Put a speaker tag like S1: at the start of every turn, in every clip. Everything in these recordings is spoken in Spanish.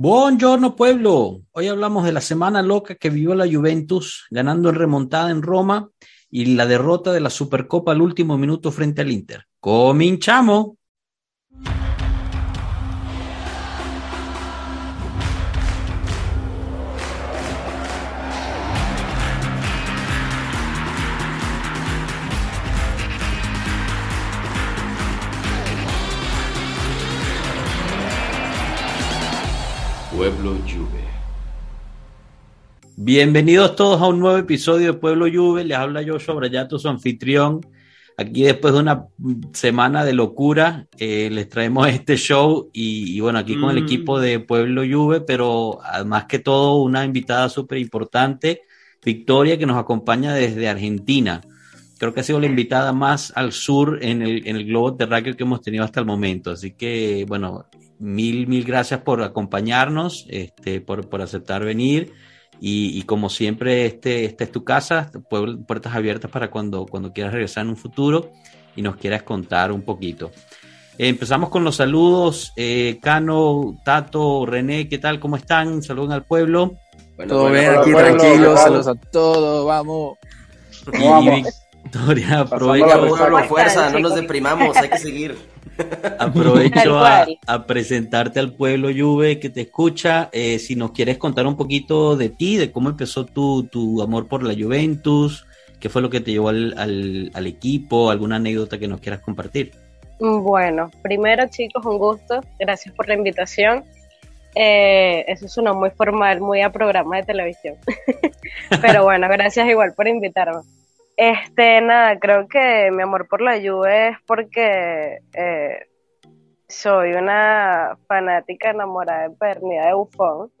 S1: Buongiorno pueblo, hoy hablamos de la semana loca que vivió la Juventus, ganando en remontada en Roma y la derrota de la Supercopa al último minuto frente al Inter. Cominchamo. Bienvenidos todos a un nuevo episodio de Pueblo Juve. Les habla Joshua Brayato, su anfitrión. Aquí después de una semana de locura, eh, les traemos este show y, y bueno, aquí con el
S2: Mm.
S1: equipo de Pueblo Juve, pero además que todo una invitada súper importante, Victoria, que nos acompaña desde Argentina. Creo que ha sido la invitada más al sur en el, en el globo terráqueo que hemos tenido hasta el momento. Así que, bueno, mil, mil gracias por acompañarnos, este, por, por aceptar venir. Y, y como siempre, este, esta es tu casa, pu- puertas abiertas para cuando, cuando quieras regresar en un futuro y nos quieras contar un poquito. Eh, empezamos con los saludos. Eh, Cano, Tato, René, ¿qué tal? ¿Cómo están? Saluden al pueblo.
S2: Bueno,
S3: Todo
S2: bueno,
S3: bien aquí,
S2: bueno,
S3: tranquilos, saludos a todos, vamos.
S1: Y, y Victoria, aprovecho,
S2: Pueblo, pueblo,
S4: ¿Cómo están,
S2: fuerza, no nos deprimamos, hay que seguir.
S1: aprovecho a, presentarte al pueblo Juve que te escucha. Eh, si nos quieres contar un poquito de ti, de cómo empezó tu, tu amor por la Juventus, qué fue lo que te llevó al, al, al equipo, alguna anécdota que nos quieras compartir.
S4: Bueno, primero chicos, un gusto. Gracias por la invitación. Eh, eso sonó muy formal, muy a programa de televisión. Pero bueno, gracias igual por invitarme. Este, nada, creo que mi amor por la Juve es porque eh, soy una fanática enamorada de pernida de Buffon.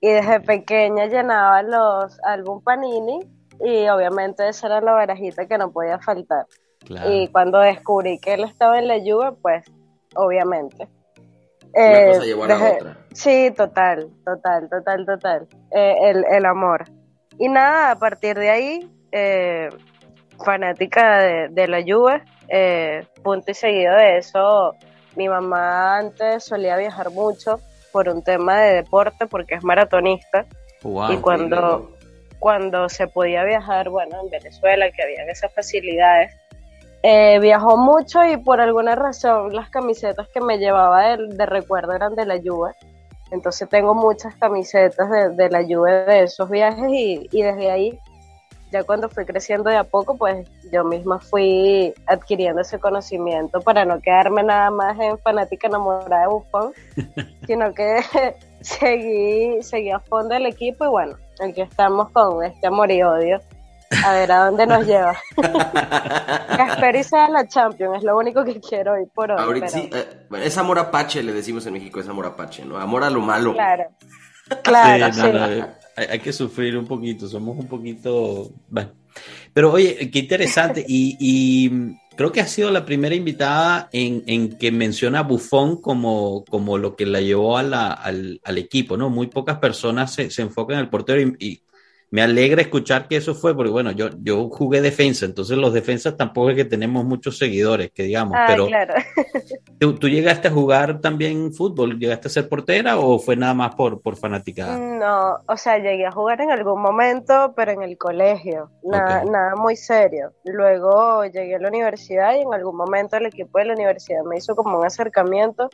S4: Y desde pequeña llenaba los álbum Panini y obviamente esa era la barajita que no podía faltar.
S1: Claro.
S4: Y cuando descubrí que él estaba en la Juve, pues obviamente.
S2: Una
S4: Eh,
S2: cosa llevó a la
S4: desde-
S2: otra.
S4: Sí, total, total, total, total. Eh, el, el amor. Y nada, a partir de ahí, eh, fanática de, de la Juve, eh, punto y seguido de eso, mi mamá antes solía viajar mucho por un tema de deporte, porque es maratonista,
S1: Wow.
S4: y cuando, cuando se podía viajar, bueno, en Venezuela, que habían esas facilidades, eh, viajó mucho y por alguna razón las camisetas que me llevaba de, de recuerdo eran de la Juve. Entonces tengo muchas camisetas de, de la Juve de esos viajes y, y desde ahí, ya cuando fui creciendo de a poco, pues yo misma fui adquiriendo ese conocimiento para no quedarme nada más en fanática enamorada de Buffon, sino que seguí, seguí a fondo el equipo y bueno, aquí estamos con este amor y odio. A ver a dónde nos lleva. Espero y sea la Champions, es lo único que quiero hoy por hoy.
S2: Ahorita
S4: pero-
S2: sí, eh, bueno, es amor apache, le decimos en México, es amor apache, ¿no? Amor a lo malo.
S4: Claro, claro,
S1: Sí,
S4: sí.
S1: no, no, eh, hay, hay que sufrir un poquito, somos un poquito... Bueno. Pero oye, qué interesante. Y, y, creo que ha sido la primera invitada en, en que menciona a Buffon como, como lo que la llevó a la- al, al equipo, ¿no? Muy pocas personas se, se enfocan en el portero y, y me alegra escuchar que eso fue, porque bueno, yo, yo jugué defensa, entonces los defensas tampoco es que tenemos muchos seguidores, que digamos,
S4: Ah,
S1: pero
S4: claro.
S1: ¿Tú, tú llegaste a jugar también fútbol? ¿Llegaste a ser portera o fue nada más por, por fanaticada?
S4: No, o sea, llegué a jugar en algún momento, pero en el colegio, nada,
S1: Ok.
S4: nada muy serio. Luego llegué a la universidad y en algún momento el equipo de la universidad me hizo como un acercamiento,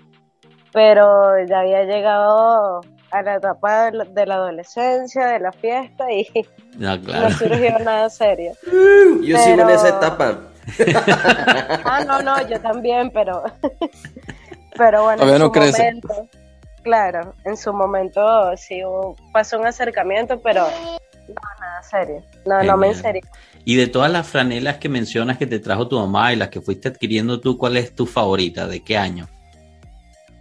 S4: pero ya había llegado a la etapa de la, de la adolescencia, de la fiesta y
S1: No, claro.
S4: no surgió nada serio.
S2: Yo sigo en
S4: Pero-
S2: esa etapa.
S4: Ah, no, no, yo también, pero, pero bueno,
S3: Todavía
S4: en
S3: no
S4: su
S3: crece.
S4: momento, claro, en su momento sí hubo- pasó un acercamiento, pero no, nada serio, no, no me en
S1: Genial.
S4: serio.
S1: Y de todas las franelas que mencionas que te trajo tu mamá y las que fuiste adquiriendo tú, ¿cuál es tu favorita? ¿De qué año?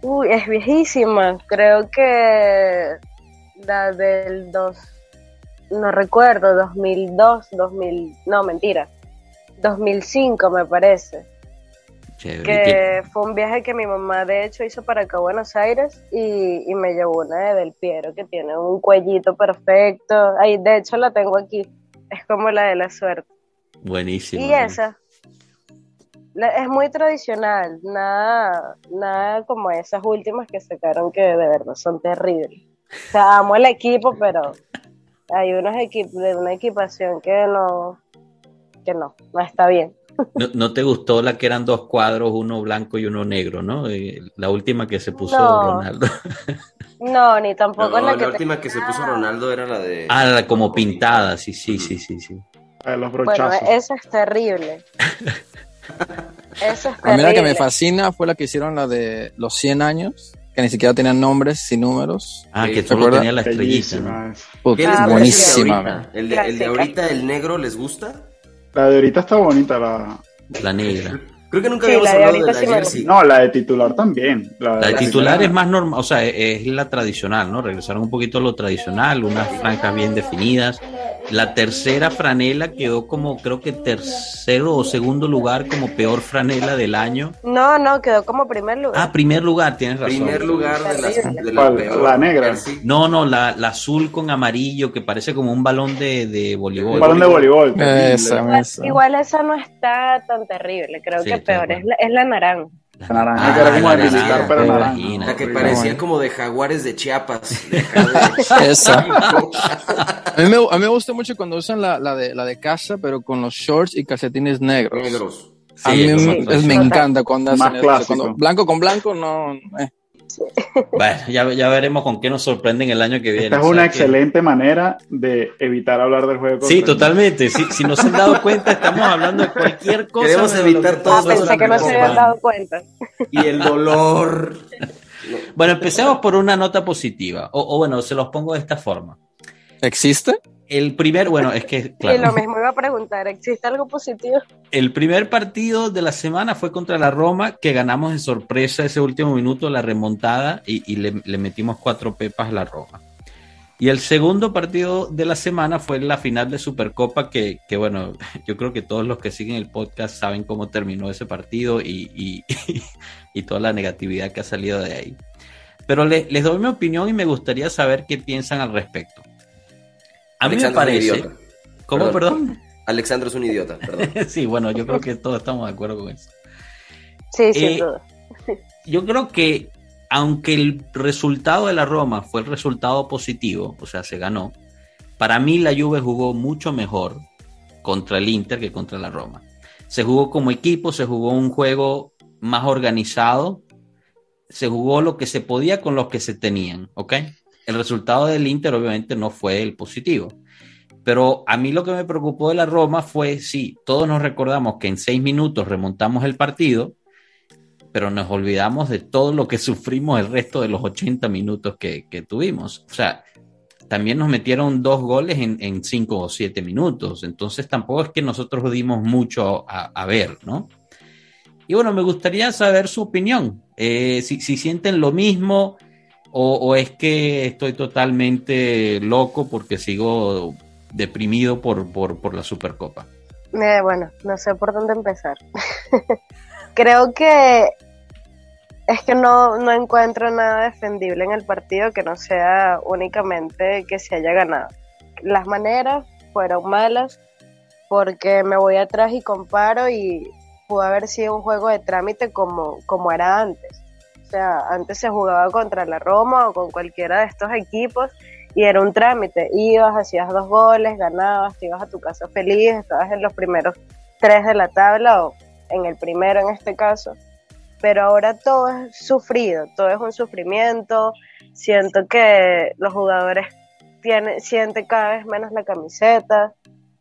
S4: Uy, es viejísima, creo que la del dos, no recuerdo, 2002, 2000, no, mentira, 2005 me parece.
S1: Chévere. ¿Y
S4: que fue un viaje que mi mamá de hecho hizo para acá a Buenos Aires y, y me llevó una de Del Piero que tiene un cuellito perfecto. Ahí, de hecho la tengo aquí. Es como la de la suerte.
S1: Buenísimo.
S4: y esa. Es muy tradicional, nada, nada como esas últimas que sacaron que de verdad son terribles. O sea, amo el equipo, pero hay unos equipos de una equipación que no, que no, no está bien.
S1: ¿No, no te gustó la que eran dos cuadros, uno blanco y uno negro, ¿no? Eh, La última que se puso
S4: No.
S1: Ronaldo.
S4: No, ni
S2: No,
S4: tampoco
S2: la,
S4: la que
S2: última que se puso Ronaldo era la de.
S1: Ah, la como pintada, sí, sí, sí, sí, sí.
S3: La los
S4: Bueno,
S3: brochazos.
S4: eso es terrible. Eso es
S5: A mí la que me
S4: terrible.
S5: fascina fue la que hicieron la de los 100 años, que ni siquiera tenían nombres y números.
S1: Ah, que
S2: ¿te
S1: solo
S5: acuerdas?
S1: tenía la estrellita. ¿no?
S3: Bellísima. esa.
S5: Puta,
S2: ¿Qué les
S4: Ah,
S5: buenísima.
S2: el de? ¿El de, ahorita, el negro, les gusta?
S3: La de ahorita está bonita. La...
S1: La negra.
S2: Creo que nunca
S4: Sí,
S2: habíamos
S4: la de
S2: hablado de
S4: ahorita
S2: la jersey.
S3: No, la de titular también. La,
S1: La de
S2: La
S1: titular es más normal, o sea, es, la tradicional, ¿no? Regresaron un poquito a lo tradicional, unas franjas bien definidas. La tercera franela quedó como, creo que tercero o segundo lugar como peor franela del año.
S4: No, no, quedó como primer lugar.
S1: Ah, primer lugar, tienes razón.
S2: Primer lugar de la, de la
S3: ¿Cuál?
S2: peor
S3: La negra.
S2: jersey.
S1: No, no, la, la azul con amarillo que parece como un balón de, de voleibol.
S3: Un balón de voleibol.
S5: Esa,
S4: Igual,
S5: esa.
S4: igual esa no está tan terrible, creo
S1: Sí,
S4: que
S1: de
S4: peor es la, es la naranja.
S1: La
S3: naranja,
S1: naranja,
S3: que era como
S1: la
S3: de militar,
S1: naranja,
S3: pero naranja.
S1: imagino.
S2: La que
S3: Horrible.
S2: parecía como de jaguares de Chiapas. de.
S5: Esa. A mí, me, a mí me gusta mucho cuando usan la, la, de, la de casa, pero con los shorts y calcetines negros.
S2: Negros.
S5: A
S1: Sí,
S5: mí
S1: como
S5: me, me encanta cuando hacen
S3: Más
S5: eso. Cuando blanco con blanco, no. eh.
S1: Bueno, ya, ya veremos con qué nos sorprenden el año que viene.
S3: Esta es
S1: o sea
S3: una
S1: que-
S3: excelente manera de evitar hablar del juego.
S1: Sí, totalmente. Si, si no se han dado cuenta, estamos hablando de cualquier cosa.
S2: Queremos evitar
S1: que
S2: todo
S4: Ah, pensé que no se habían dado cuenta.
S2: Y el dolor.
S1: Bueno, empecemos por una nota positiva. O, o bueno, se los pongo de esta forma.
S5: ¿Existe?
S1: El primer, bueno, es que,
S4: Y lo
S1: claro,
S4: mismo iba a preguntar, ¿existe algo positivo?
S1: el primer partido de la semana fue contra la Roma, que ganamos de sorpresa ese último minuto, la remontada, y, y le, le metimos cuatro pepas a la Roma. Y el segundo partido de la semana fue la final de Supercopa, que, que, bueno, yo creo que todos los que siguen el podcast saben cómo terminó ese partido y, y, y toda la negatividad que ha salido de ahí. Pero le- les doy mi opinión y me gustaría saber qué piensan al respecto. A mí me
S2: Alexandro es un
S1: parece...
S2: idiota.
S1: ¿Cómo, perdón?
S2: Alexandro es un idiota, perdón.
S1: sí, bueno, yo creo que todos estamos de acuerdo con eso.
S4: Sí,
S1: Eh,
S4: duda.
S1: Yo creo que aunque el resultado de la Roma fue el resultado positivo, o sea, se ganó, para mí la Juve jugó mucho mejor contra el Inter que contra la Roma. Se jugó como equipo, se jugó un juego más organizado, se jugó lo que se podía con los que se tenían, ¿ok? El resultado del Inter obviamente no fue el positivo. Pero a mí lo que me preocupó de la Roma fue, sí, todos nos recordamos que en seis minutos remontamos el partido, pero nos olvidamos de todo lo que sufrimos el resto de los 80 minutos que, tuvimos. O sea, también nos metieron dos goles en, cinco o siete minutos, entonces tampoco es que nosotros dimos mucho a, ver, ¿no? Y bueno, me gustaría saber su opinión, eh, si sienten lo mismo o, es que estoy totalmente loco porque sigo deprimido por, por, por la Supercopa.
S4: Eh, bueno, no sé por dónde empezar. Creo que es que no, no encuentro nada defendible en el partido que no sea únicamente que se haya ganado. Las maneras fueron malas porque me voy atrás y comparo y pudo haber sido un juego de trámite como, como era antes. Sea, antes se jugaba contra la Roma o con cualquiera de estos equipos y era un trámite. Ibas, hacías dos goles, ganabas, te ibas a tu casa feliz, estabas en los primeros tres de la tabla o en el primero en este caso. Pero ahora todo es sufrido, todo es un sufrimiento. Siento que los jugadores tienen, sienten cada vez menos la camiseta.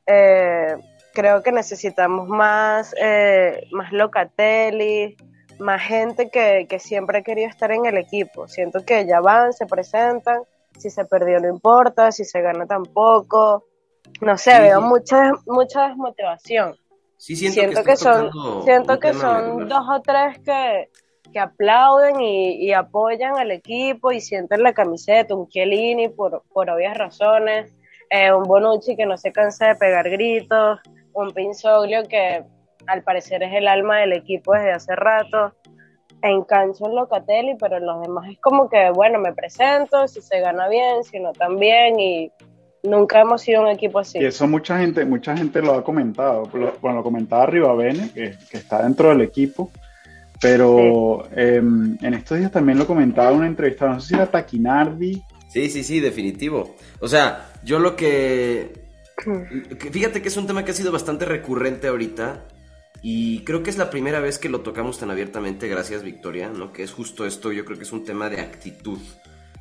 S4: Eh, creo que necesitamos más, eh, más Locatelli, más gente que, que siempre ha querido estar en el equipo. Siento que ya van, se presentan, si se perdió no importa, si se gana tampoco. No sé,
S2: Sí,
S4: veo
S2: sí.
S4: mucha, mucha desmotivación.
S2: Sí, siento,
S4: Siento,
S2: que,
S4: son, siento que son dos o tres que, que aplauden y, y apoyan al equipo y sienten la camiseta, un Chiellini por, por obvias razones, eh, un Bonucci que no se cansa de pegar gritos, un Pinzoglio que al parecer es el alma del equipo desde hace rato, en cancha un Locatelli, pero en los demás es como que, bueno, me presento, si se gana bien, si no también, y Nunca hemos sido un equipo así.
S3: Y eso mucha gente, mucha gente lo ha comentado. Lo- Bueno, lo comentaba Rivabene, que, que está dentro del equipo. Pero em, en estos días también lo comentaba en una entrevista, no sé si era Taquinardi.
S2: Sí, sí, sí, definitivo. O sea, yo lo que... que- Fíjate que es un tema que ha sido bastante recurrente ahorita y creo que es la primera vez que lo tocamos tan abiertamente, gracias Victoria, ¿no? Que es justo esto, yo creo que es un tema de actitud,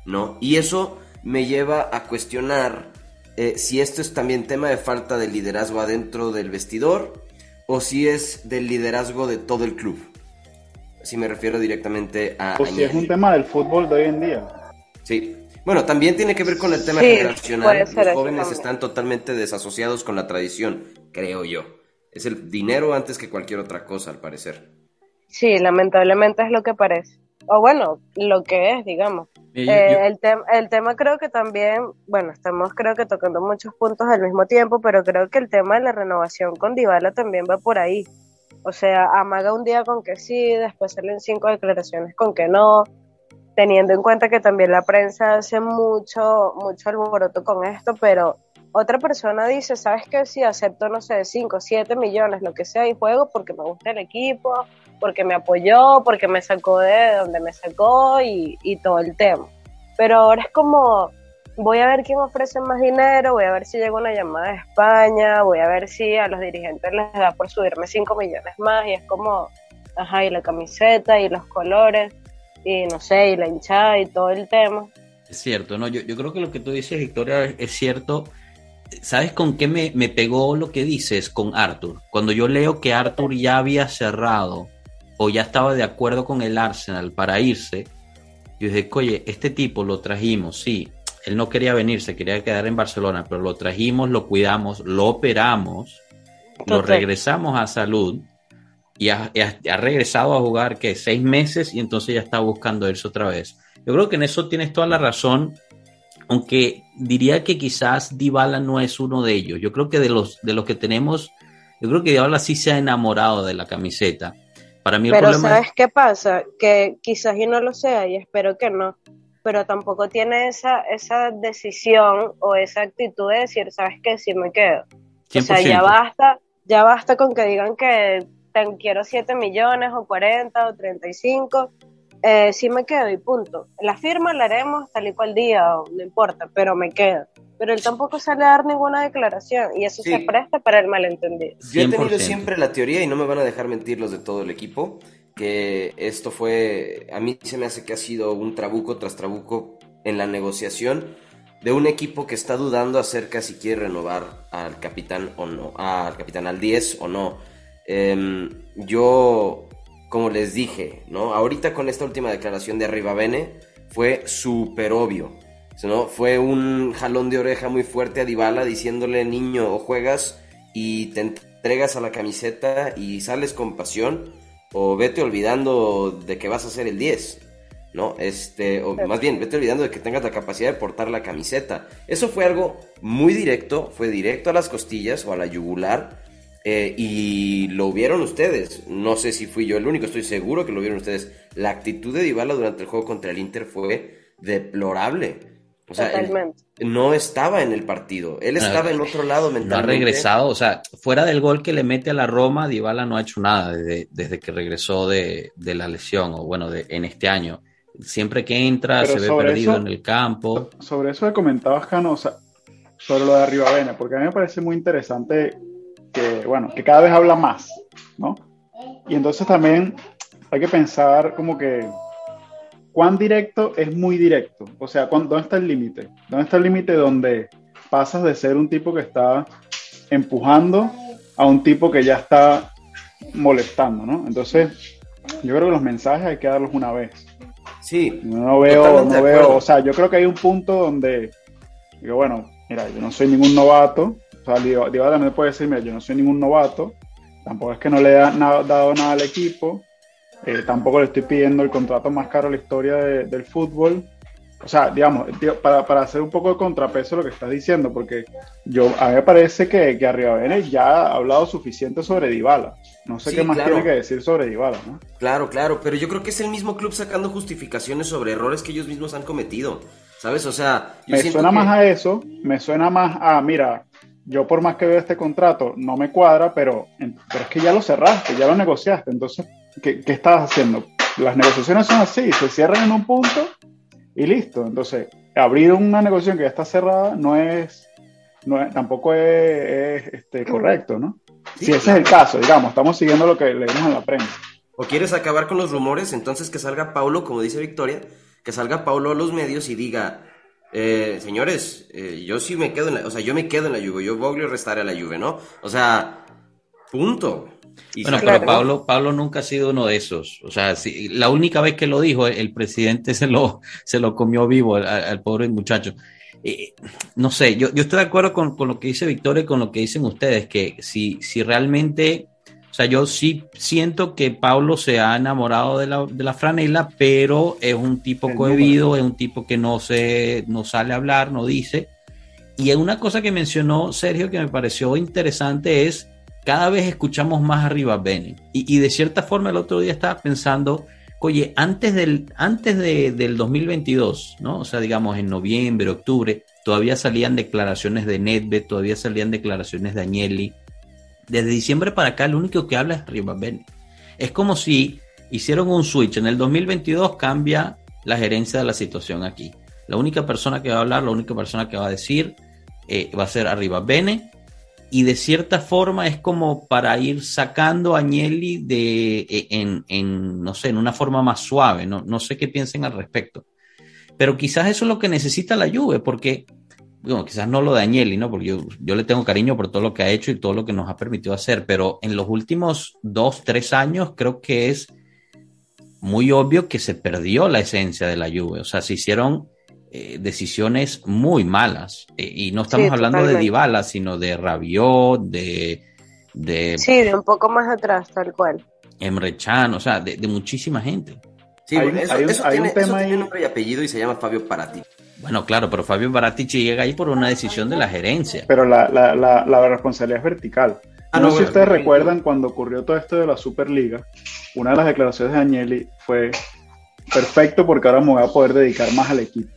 S2: ¿no? Y eso me lleva a cuestionar eh, si esto es también tema de falta de liderazgo adentro del vestidor o si es del liderazgo de todo el club. Si me refiero directamente a...
S3: O si es un tema del fútbol de hoy en día.
S2: Sí. Bueno, también tiene que ver con el tema
S4: Sí,
S2: generacional. Los jóvenes están totalmente desasociados con la tradición, creo yo. Es el dinero antes que cualquier otra cosa, al parecer.
S4: Sí, lamentablemente es lo que parece. O bueno, lo que es, digamos.
S1: Eh, yo-
S4: Eh, el, tem- el tema creo que también, bueno, estamos creo que tocando muchos puntos al mismo tiempo, pero creo que el tema de la renovación con Dybala también va por ahí. O sea, amaga un día con que sí, después salen cinco declaraciones con que no, teniendo en cuenta que también la prensa hace mucho, mucho alboroto con esto, pero otra persona dice, ¿sabes qué? Sí, acepto, no sé, 5, 7 millones, lo que sea, y juego porque me gusta el equipo, porque me apoyó, porque me sacó de donde me sacó y, y todo el tema. Pero ahora es como, voy a ver quién ofrece más dinero, voy a ver si llega una llamada de España, voy a ver si a los dirigentes les da por subirme 5 millones más, y es como, ajá, y la camiseta y los colores, y no sé, y la hinchada y todo el tema.
S1: Es cierto, ¿no? Yo, yo creo que lo que tú dices, Victoria, es cierto. ¿Sabes con qué me, me pegó lo que dices con Arthur? Cuando yo leo que Arthur ya había cerrado o ya estaba de acuerdo con el Arsenal para irse, yo dije, oye, este tipo lo trajimos, sí, él no quería venir, se quería quedar en Barcelona, pero lo trajimos, lo cuidamos, lo operamos, lo regresamos a salud y ha, y ha- ha regresado a jugar, que Seis meses y entonces ya está buscando irse otra vez. Yo creo que en eso tienes toda la razón, aunque diría que quizás Dybala no es uno de ellos. Yo creo que de los, de los que tenemos, yo creo que Dybala sí se ha enamorado de la camiseta. Para mí el
S4: Pero
S1: problema
S4: ¿sabes
S1: es...
S4: qué pasa? Que quizás y no lo sea y espero que no, pero tampoco tiene esa, esa decisión o esa actitud de decir, ¿sabes qué? Sí me quedo. O sea, ya
S1: 100%.
S4: basta, ya basta con que digan que te quiero 7 millones o 40 o 35, eh, sí me quedo y punto. La firma la haremos tal y cual día, o no importa, pero me quedo. Pero él tampoco sale a dar ninguna declaración y eso
S2: Sí.
S4: se presta para el malentendido.
S2: Yo he tenido
S1: 100%.
S2: siempre la teoría, y no me van a dejar mentir los de todo el equipo, que esto fue, a mí se me hace que ha sido un trabuco tras trabuco en la negociación de un equipo que está dudando acerca si quiere renovar al capitán o no, al capitán al 10 o no. Em, yo, como les dije, ¿no? Ahorita con esta última declaración de Arribavene fue súper obvio. ¿no? Fue un jalón de oreja muy fuerte a Dybala diciéndole, niño, o juegas y te entregas a la camiseta y sales con pasión, o vete olvidando de que vas a ser el 10. ¿no? Este, o más bien, vete olvidando de que tengas la capacidad de portar la camiseta. Eso fue algo muy directo, fue directo a las costillas o a la yugular, eh, y lo vieron ustedes. No sé si fui yo el único, estoy seguro que lo vieron ustedes. La actitud de Dybala durante el juego contra el Inter fue deplorable. O sea, él
S4: Totalmente.
S2: no estaba en el partido, él estaba en otro lado
S1: No ha
S2: mentalmente.
S1: regresado, o sea, fuera del gol que le mete a la Roma, Dybala no ha hecho nada desde, desde que regresó de, de la lesión, o bueno, de, en este año. Siempre que entra
S3: Pero
S1: se ve perdido
S3: eso-
S1: en el campo.
S3: Sobre eso que comentabas, Canosa, sobre lo de Arribavena, porque a mí me parece muy interesante que, bueno, que cada vez habla más, ¿no? Y entonces también hay que pensar como que cuán directo es muy directo. O sea, ¿dónde está el límite? ¿Dónde está el límite donde pasas de ser un tipo que está empujando a un tipo que ya está molestando, ¿no? Entonces, yo creo que los mensajes hay que darlos una vez.
S2: Sí,
S3: No veo, no veo, o sea, yo creo que hay un punto donde digo, bueno, mira, yo no soy ningún novato, sea, Diva también puede decir, mira, yo no soy ningún novato, tampoco es que no le he na- dado nada al equipo, eh, tampoco le estoy pidiendo el contrato más caro en la historia de- del fútbol, o sea, digamos, para, para hacer un poco de contrapeso lo que estás diciendo, porque yo, a mí me parece que, que ya ha hablado suficiente sobre Dybala, no sé
S2: Sí,
S3: qué más
S2: claro.
S3: tiene que decir sobre Dybala, ¿no?
S2: claro, claro, pero yo creo que es el mismo club sacando justificaciones sobre errores que ellos mismos han cometido. ¿Sabes? O sea,
S3: me suena más a eso, me suena más a, mira, yo por más que veo este contrato, no me cuadra, pero, pero es que ya lo cerraste, ya lo negociaste, entonces, ¿qué, ¿qué estabas haciendo? Las negociaciones son así, se cierran en un punto y listo. Entonces, abrir una negociación que ya está cerrada no es, no tampoco es, este, correcto, ¿no? si ese es el caso, digamos, estamos siguiendo lo que leemos en la prensa.
S2: O quieres acabar con los rumores, entonces que salga Paulo, como dice Victoria, que salga Paulo a los medios y diga, eh, señores, eh, yo sí me quedo en la, o sea, yo me quedo en la Juve, yo Boglio restaré a la Juve, ¿no? O sea, punto.
S1: bueno, pero Pablo, Pablo nunca ha sido uno de esos. O sea, si, la única vez que lo dijo, el presidente se lo, se lo comió vivo al, pobre muchacho. Eh, no sé, yo, yo estoy de acuerdo con, con, lo que dice Victoria y con lo que dicen ustedes, que si, si realmente sea, yo sí siento que Pablo se ha enamorado de la, de la franela, pero es un tipo cohibido, es un tipo que no, se, no sale a hablar, no dice. Y una cosa que mencionó Sergio que me pareció interesante es, cada vez escuchamos más arriba Bene. Y, y de cierta forma el otro día estaba pensando, oye, antes del, antes de, del 2022, ¿no? O sea, digamos en noviembre, octubre, todavía salían declaraciones de Nedved, todavía salían declaraciones de Agnelli, desde diciembre para acá, el único que habla es Rivabene. Es como si hicieron un switch. En el 2022 cambia la gerencia de la situación aquí. La única persona que va a hablar, la única persona que va a decir, eh, va a ser Arriba Bene. Y de cierta forma es como para ir sacando a Agnelli de, e, en, no sé, en una forma más suave. No, no sé qué piensen al respecto. Pero quizás eso es lo que necesita la Juve, porque bueno, quizás no lo de Agnelli, ¿no? Porque yo, yo, le tengo cariño por todo lo que ha hecho y todo lo que nos ha permitido hacer, pero en los últimos dos, tres años creo que es muy obvio que se perdió la esencia de la Juve. O sea, se hicieron eh, decisiones muy malas. Eh, y no estamos hablando de Dybala, sino de Rabiot, de, de...
S4: Sí, de un poco más atrás, tal cual.
S1: Emre Can, o sea, de, de muchísima gente.
S2: Sí, hay, eso, hay, eso tiene, un tema ahí... nombre y apellido y se llama Fabio Parati.
S1: Bueno, claro, pero Fabio Baratici llega ahí por una decisión de la gerencia.
S3: Pero la, la, la, la responsabilidad es vertical. Ah, no, sé si ustedes recuerdan cuando ocurrió todo esto de la Superliga, una de las declaraciones de Agnelli fue perfecto porque ahora me voy a poder dedicar más al equipo.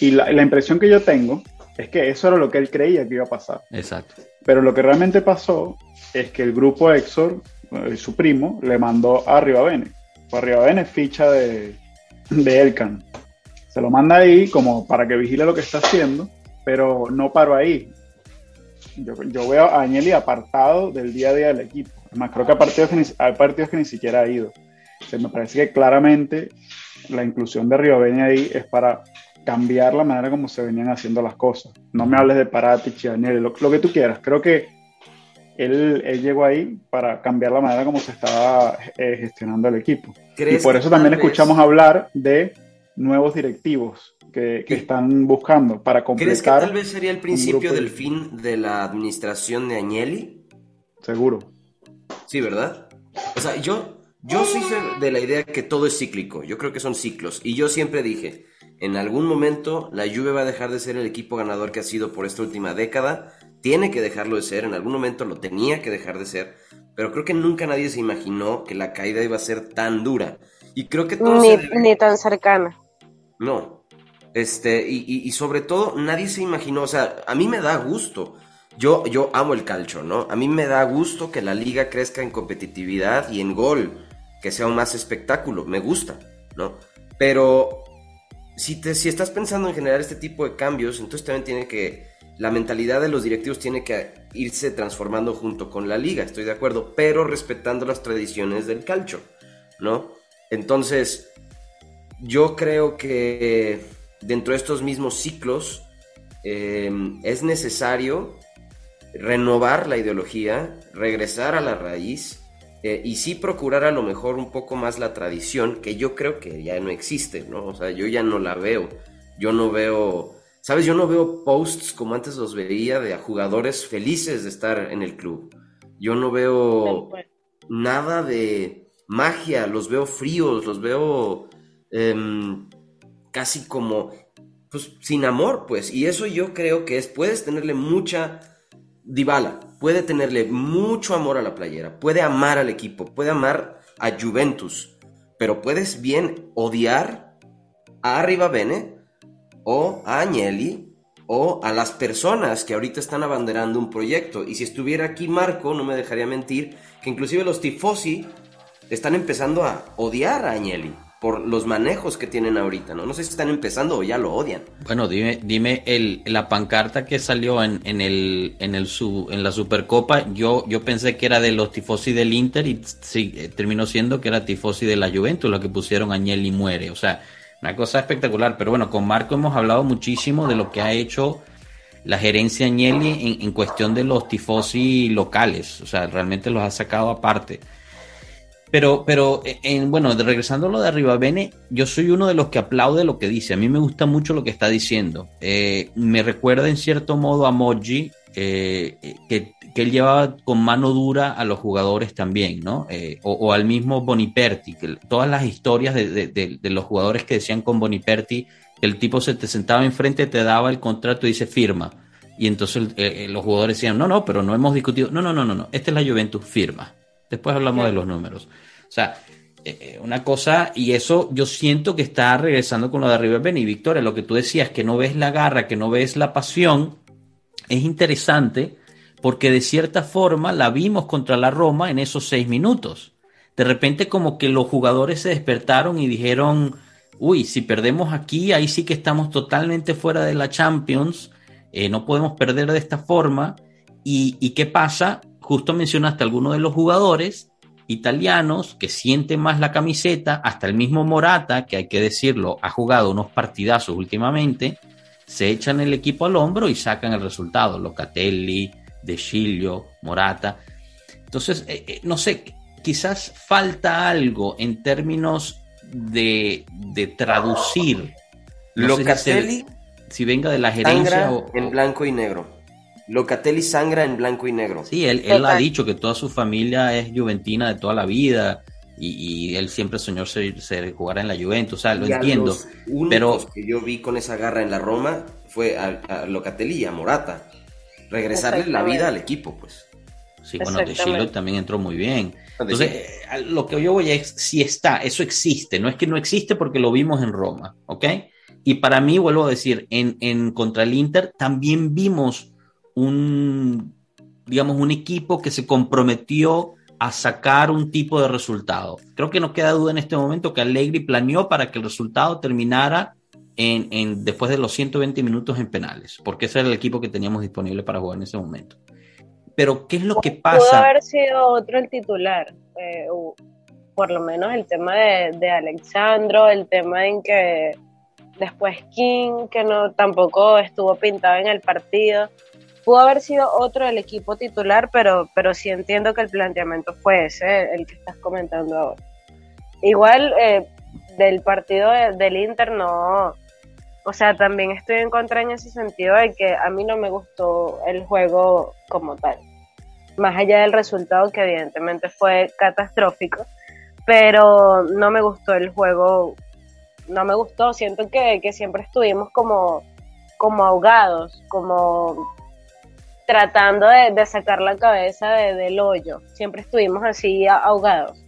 S3: Y la, la, impresión que yo tengo es que eso era lo que él creía que iba a pasar.
S1: Exacto.
S3: Pero lo que realmente pasó es que el grupo Exor, eh, su primo, le mandó a Rivabene. Pues Rivabene ficha de, de Elkan se lo manda ahí como para que vigile lo que está haciendo, pero no paro ahí. Yo, yo veo a Agnelli apartado del día a día del equipo. Además, creo que hay partidos que ni, hay partidos que ni siquiera ha ido. Se me parece que claramente la inclusión de Rioveni ahí es para cambiar la manera como se venían haciendo las cosas. No me hables de Paratici, Agnelli, lo, lo que tú quieras. Creo que él, él, llegó ahí para cambiar la manera como se estaba eh, gestionando el equipo. Y por eso también escuchamos hablar de nuevos directivos que, están buscando para completar. ¿Crees que
S2: tal vez sería el principio del fin de la administración de Agnelli?
S3: Seguro.
S2: Sí, ¿verdad? O sea, yo, yo soy de la idea que todo es cíclico. Yo creo que son ciclos. Y yo siempre dije, en algún momento la Juve va a dejar de ser el equipo ganador que ha sido por esta última década. Tiene que dejarlo de ser. En algún momento lo tenía que dejar de ser. Pero creo que nunca nadie se imaginó que la caída iba a ser tan dura. Y creo que todo
S4: ni, ni tan cercana.
S2: No. Este, y, sobre todo, nadie se imaginó, o sea, a mí me da gusto. Yo, yo amo el calcio, ¿no? A mí me da gusto que la liga crezca en competitividad y en gol, que sea un más espectáculo, me gusta, ¿no? Pero si, te, si estás pensando en generar este tipo de cambios, entonces también tiene que, la mentalidad de los directivos tiene que irse transformando junto con la liga, estoy de acuerdo, pero respetando las tradiciones del calcio, ¿no? Entonces, yo creo que dentro de estos mismos ciclos eh, es necesario renovar la ideología, regresar a la raíz eh, y sí procurar a lo mejor un poco más la tradición, que yo creo que ya no existe, ¿no? O sea, yo ya no la veo. Yo no veo, ¿sabes? Yo no veo posts como antes los veía de jugadores felices de estar en el club. Yo no veo nada de magia, los veo fríos, los veo Em, casi como, pues, sin amor, pues. Y eso yo creo que es, puedes tenerle mucha... Dybala puede tenerle mucho amor a la playera, puede amar al equipo, puede amar a Juventus, pero puedes bien odiar a Arriba Bene, o a Agnelli o a las personas que ahorita están abanderando un proyecto. Y si estuviera aquí Marco, no me dejaría mentir, que inclusive los tifosi están empezando a odiar a Agnelli por los manejos que tienen ahorita, ¿no? Sé si están empezando o ya lo odian.
S1: Bueno, dime, dime el, la pancarta que salió en, en el, en el en la Supercopa, yo, yo pensé que era de los tifosi del Inter y eh, terminó siendo que era tifosi de la Juventus, lo que pusieron Agnelli muere. O sea, una cosa espectacular. Pero bueno, con Marco hemos hablado muchísimo de lo que ha hecho la gerencia Agnelli en, en cuestión de los tifosi locales. O sea, realmente los ha sacado aparte. Pero, pero eh, en, bueno, regresando a lo de Arriba Bene, yo soy uno de los que aplaude lo que dice. A mí me gusta mucho lo que está diciendo. Eh, me recuerda en cierto modo a Moji, eh, que, que, él llevaba con mano dura a los jugadores también, ¿no? O, o, al mismo Boniperti, que todas las historias de, de, de, de, los jugadores que decían con Boniperti, que el tipo se te sentaba enfrente, te daba el contrato y dice firma. Y entonces los jugadores decían, no, no, pero no hemos discutido. No, no, no, no, no. Esta es la Juventus, firma. Después hablamos de los números. O sea, eh, una cosa, y eso yo siento que está regresando con lo de River Ben y Victoria, lo que tú decías, que no ves la garra, que no ves la pasión, es interesante porque de cierta forma la vimos contra la Roma en esos seis minutos. De repente como que los jugadores se despertaron y dijeron, uy, si perdemos aquí, ahí sí que estamos totalmente fuera de la Champions, eh, no podemos perder de esta forma. ¿Y, y qué pasa? Justo mencionaste a algunos de los jugadores italianos que sienten más la camiseta, hasta el mismo Morata, que hay que decirlo, ha jugado unos partidazos últimamente, se echan el equipo al hombro y sacan el resultado. Locatelli, De Chilio, Morata. Entonces, eh, eh, no sé, quizás falta algo en términos de, de traducir.
S2: No Locatelli,
S1: si, si, venga de la gerencia o,
S2: en blanco y negro. Locatelli sangra en blanco y negro.
S1: Sí, él, él ha dicho que toda su familia es juventina de toda la vida y, y él siempre soñó ser, ser, jugar en la Juventus, o sea, lo
S2: y
S1: entiendo.
S2: Los pero que yo vi con esa garra en la Roma fue a, a Locatelli y a Morata. Regresarle la vida al equipo, pues.
S1: Sí, bueno, De Chilo también entró muy bien. Entonces, eh, lo que yo voy a es, si está, eso existe, no es que no existe porque lo vimos en Roma, ¿ok? Y para mí, vuelvo a decir, en, en contra el Inter también vimos un, digamos, un equipo que se comprometió a sacar un tipo de resultado. Creo que no queda duda en este momento que Allegri planeó para que el resultado terminara en, en, después de los 120 minutos en penales, porque ese era el equipo que teníamos disponible para jugar en ese momento. Pero, ¿qué es lo que pasa?
S4: Pudo haber sido otro el titular, eh, por lo menos el tema de, de Alexandro, el tema en que después King, que no tampoco estuvo pintado en el partido pudo haber sido otro del equipo titular, pero, pero sí entiendo que el planteamiento fue ese, el que estás comentando ahora. Igual eh, del partido de, del Inter no, o sea, también estoy en contra en ese sentido de que a mí no me gustó el juego como tal, más allá del resultado que evidentemente fue catastrófico, pero no me gustó el juego, no me gustó, siento que, que siempre estuvimos como, como ahogados, como tratando de, de sacar la cabeza de, del hoyo. Siempre estuvimos así ahogados.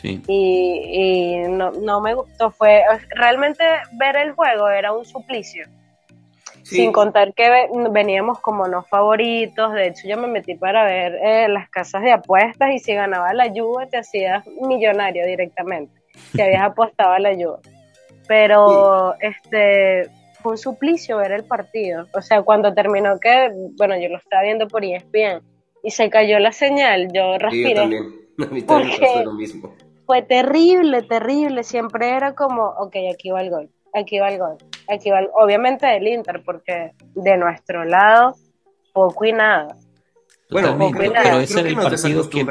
S1: Sí.
S4: Y, y no, no, me gustó. Fue realmente ver el juego era un suplicio. Sí. Sin contar que veníamos como no favoritos. De hecho, yo me metí para ver eh, las casas de apuestas y si ganaba la Juve te hacías millonario directamente. Si habías apostado a la Juve. Pero sí. este fue un suplicio ver el partido. O sea, cuando terminó que, bueno, yo lo estaba viendo por ESPN y se cayó la señal, yo respiré. Sí, yo
S2: también. A mí también pasó lo mismo.
S4: Fue terrible, terrible. Siempre era como, ok, aquí va el gol, aquí va el gol, aquí va el... Obviamente del Inter, porque de nuestro lado, poco y nada.
S1: Bueno, poco pero, y nada. pero ese era el partido que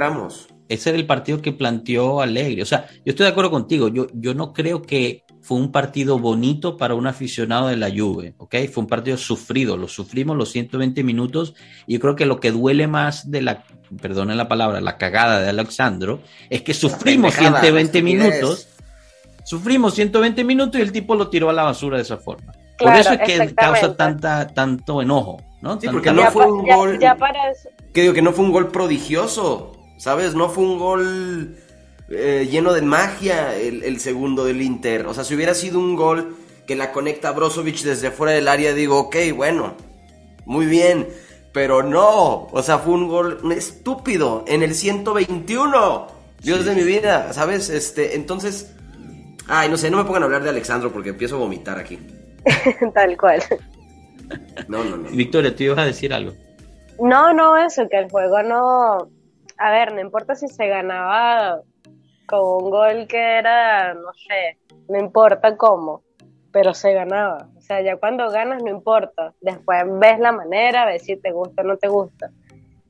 S1: ese era el partido que planteó Alegre. O sea, yo estoy de acuerdo contigo. Yo, yo no creo que fue un partido bonito para un aficionado de la Juve, ¿ok? Fue un partido sufrido, lo sufrimos los 120 minutos y yo creo que lo que duele más de la, perdone la palabra, la cagada de Alexandro, es que sufrimos 120 minutos, sufrimimos 120 minutos y el tipo lo tiró a la basura de esa forma. Claro, Por eso es que causa tanta, tanto enojo, ¿no?
S2: Sí, porque no fue un ya, gol... Ya para eso. Que digo que no fue un gol prodigioso, ¿sabes? No fue un gol... Eh, lleno de magia el, el, segundo del Inter. O sea, si hubiera sido un gol que la conecta a Brozovic desde fuera del área, digo, ok, bueno, muy bien. Pero no, o sea, fue un gol estúpido en el 121. Dios de mi vida, ¿sabes? Este, entonces, ay, no sé, no me pongan a hablar de Alexandro porque empiezo a vomitar aquí.
S4: Tal cual.
S2: No, no, no.
S1: Victoria, tú ibas a decir algo.
S4: No, no, eso, que el juego no. A ver, no importa si se ganaba con un gol que era, no sé, no importa cómo, pero se ganaba. O sea, ya cuando ganas no importa. Después ves la manera, ves si te gusta o no te gusta.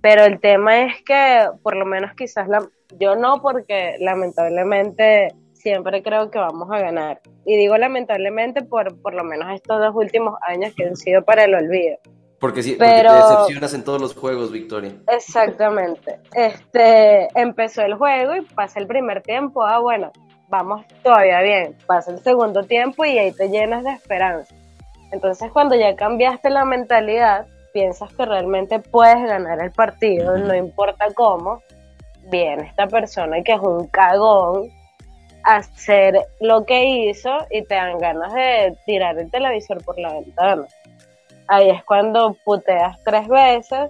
S4: Pero el tema es que, por lo menos quizás la, yo no, porque lamentablemente siempre creo que vamos a ganar. Y digo lamentablemente por por lo menos estos dos últimos años que han sido para el olvido.
S2: Porque sí,
S4: Pero-
S2: porque te decepcionas en todos los juegos, Victoria.
S4: Exactamente. Este empezó el juego y pasa el primer tiempo, ah bueno, vamos todavía bien. Pasa el segundo tiempo y ahí te llenas de esperanza. Entonces cuando ya cambiaste la mentalidad, piensas que realmente puedes ganar el partido, no importa cómo, viene esta persona que es un cagón a hacer lo que hizo y te dan ganas de tirar el televisor por la ventana. Ahí es cuando puteas tres veces,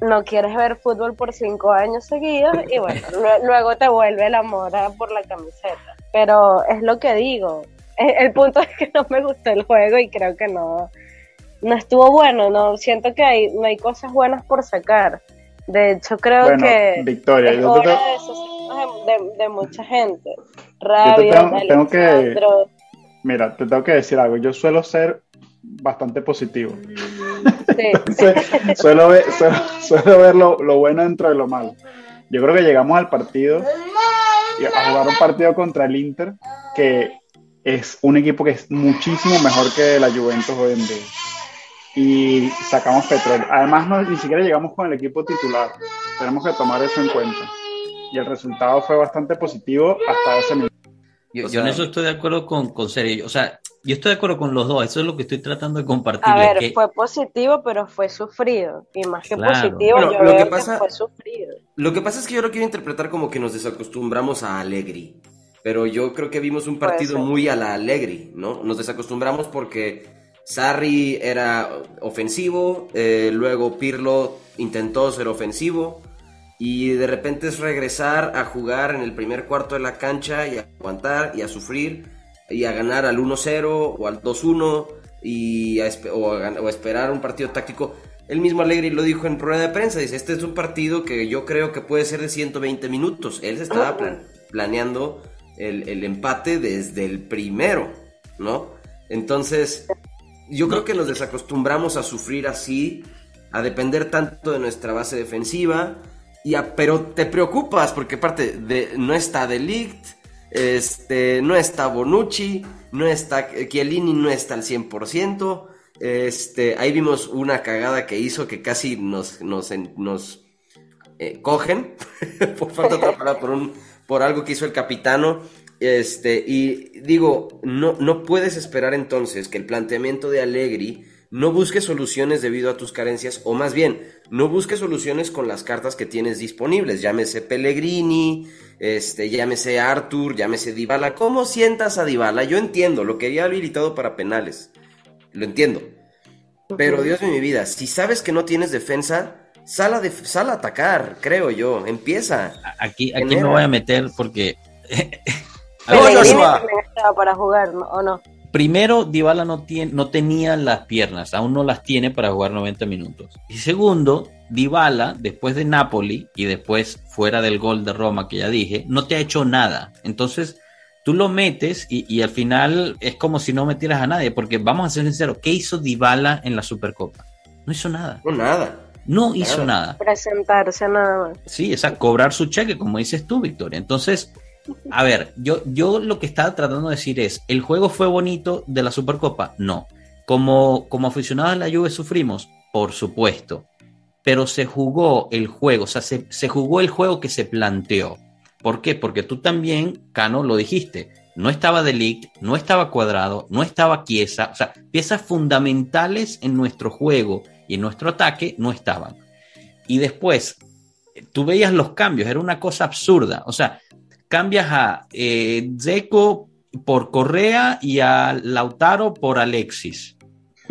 S4: no quieres ver fútbol por cinco años seguidos y bueno, lue- luego te vuelve el amor a- por la camiseta. Pero es lo que digo. E- El punto es que no me gustó el juego y creo que no, no estuvo bueno. No siento que hay, no hay cosas buenas por sacar. De hecho, creo
S3: Bueno,
S4: que
S3: Victoria,
S4: es
S3: yo te
S4: hora de de, de- mucha gente. Rabia,
S3: tengo- tengo que-. Mira, te tengo que decir algo. Yo suelo ser bastante positivo.
S4: Sí.
S3: Su- suelo, ver, suelo, suelo ver lo, lo bueno dentro de lo malo. Yo creo que llegamos al partido, a jugar un partido contra el Inter, que es un equipo que es muchísimo mejor que la Juventus hoy en día. Y sacamos petróleo. Además, no, ni siquiera llegamos con el equipo titular. Tenemos que tomar eso en cuenta. Y el resultado fue bastante positivo hasta ese minuto.
S1: Yo,
S2: O
S1: yo en
S2: sea-
S1: eso estoy de acuerdo con, con Sergio. O sea, yo estoy de acuerdo con los dos. Eso es lo que estoy tratando de
S4: A
S1: compartirles.
S4: ver,
S1: que-
S4: fue positivo, pero fue sufrido. Y más que
S1: Claro.
S4: positivo,
S2: Bueno,
S4: yo
S2: lo
S4: veo
S2: que
S4: que,
S2: pasa-
S4: fue sufrido.
S2: Lo que pasa es que yo lo quiero interpretar como que nos desacostumbramos a Allegri. Pero yo creo que vimos un partido muy a la Allegri, ¿no? Nos desacostumbramos porque Sarri era ofensivo, eh, luego Pirlo intentó ser ofensivo y de repente es regresar a jugar en el primer cuarto de la cancha y a aguantar y a sufrir y a ganar al 1-0 o al 2-1 y a o, a gan- o a esperar un partido táctico. El mismo Allegri lo dijo en rueda de prensa, dice, este es un partido que yo creo que puede ser de 120 minutos. Él se estaba plan- planeando el, el empate desde el primero, ¿no? Entonces, yo creo que nos desacostumbramos a sufrir así, a depender tanto de nuestra base defensiva, y a- pero te preocupas porque aparte de, no está De Ligt, este, no está Bonucci, no está Chiellini, no está al 100%. Este, ahí vimos una cagada que hizo que casi nos, nos, nos eh, cogen, por falta de palabra, por, un, por algo que hizo el capitano. Este, y digo, no, no puedes esperar entonces que el planteamiento de Allegri no busque soluciones debido a tus carencias, o más bien, no busque soluciones con las cartas que tienes disponibles, llámese Pellegrini, este, llámese Arthur, llámese Dybala. ¿Cómo sientas a Dybala? Yo entiendo, lo quería habilitado para penales, lo entiendo. Pero Dios de mi vida, si sabes que no tienes defensa, sal a, def- sal a atacar, creo yo, empieza.
S1: Aquí, aquí
S2: Genera.
S1: me voy a meter porque. A
S2: No,
S1: ver,
S4: para jugar, ¿no? ¿o no?
S1: Primero, Dybala no, tiene, no tenía las piernas, aún no las tiene para jugar 90 minutos. Y segundo, Dybala, después de Napoli y después fuera del gol de Roma que ya dije, no te ha hecho nada. Entonces, tú lo metes y, y al final es como si no metieras a nadie, porque vamos a ser sinceros, ¿qué hizo Dybala en la Supercopa? No hizo nada.
S2: No, nada.
S1: No hizo
S2: Nada.
S1: nada.
S4: Presentarse nada más.
S1: Sí, esa cobrar su cheque, como dices tú, Victoria. Entonces, a ver, yo, yo lo que estaba tratando de decir es, ¿el juego fue bonito de la Supercopa? No. Como, como aficionados de la Juve sufrimos, por supuesto. Pero se jugó el juego, o sea, se, se jugó el juego que se planteó. ¿Por qué? Porque tú también, Cano, lo dijiste. No estaba De Ligt, no estaba Cuadrado, no estaba Chiesa. O sea, piezas fundamentales en nuestro juego y en nuestro ataque no estaban. Y después, tú veías los cambios, era una cosa absurda. O sea, cambias a eh, por Correa y a Lautaro por Alexis.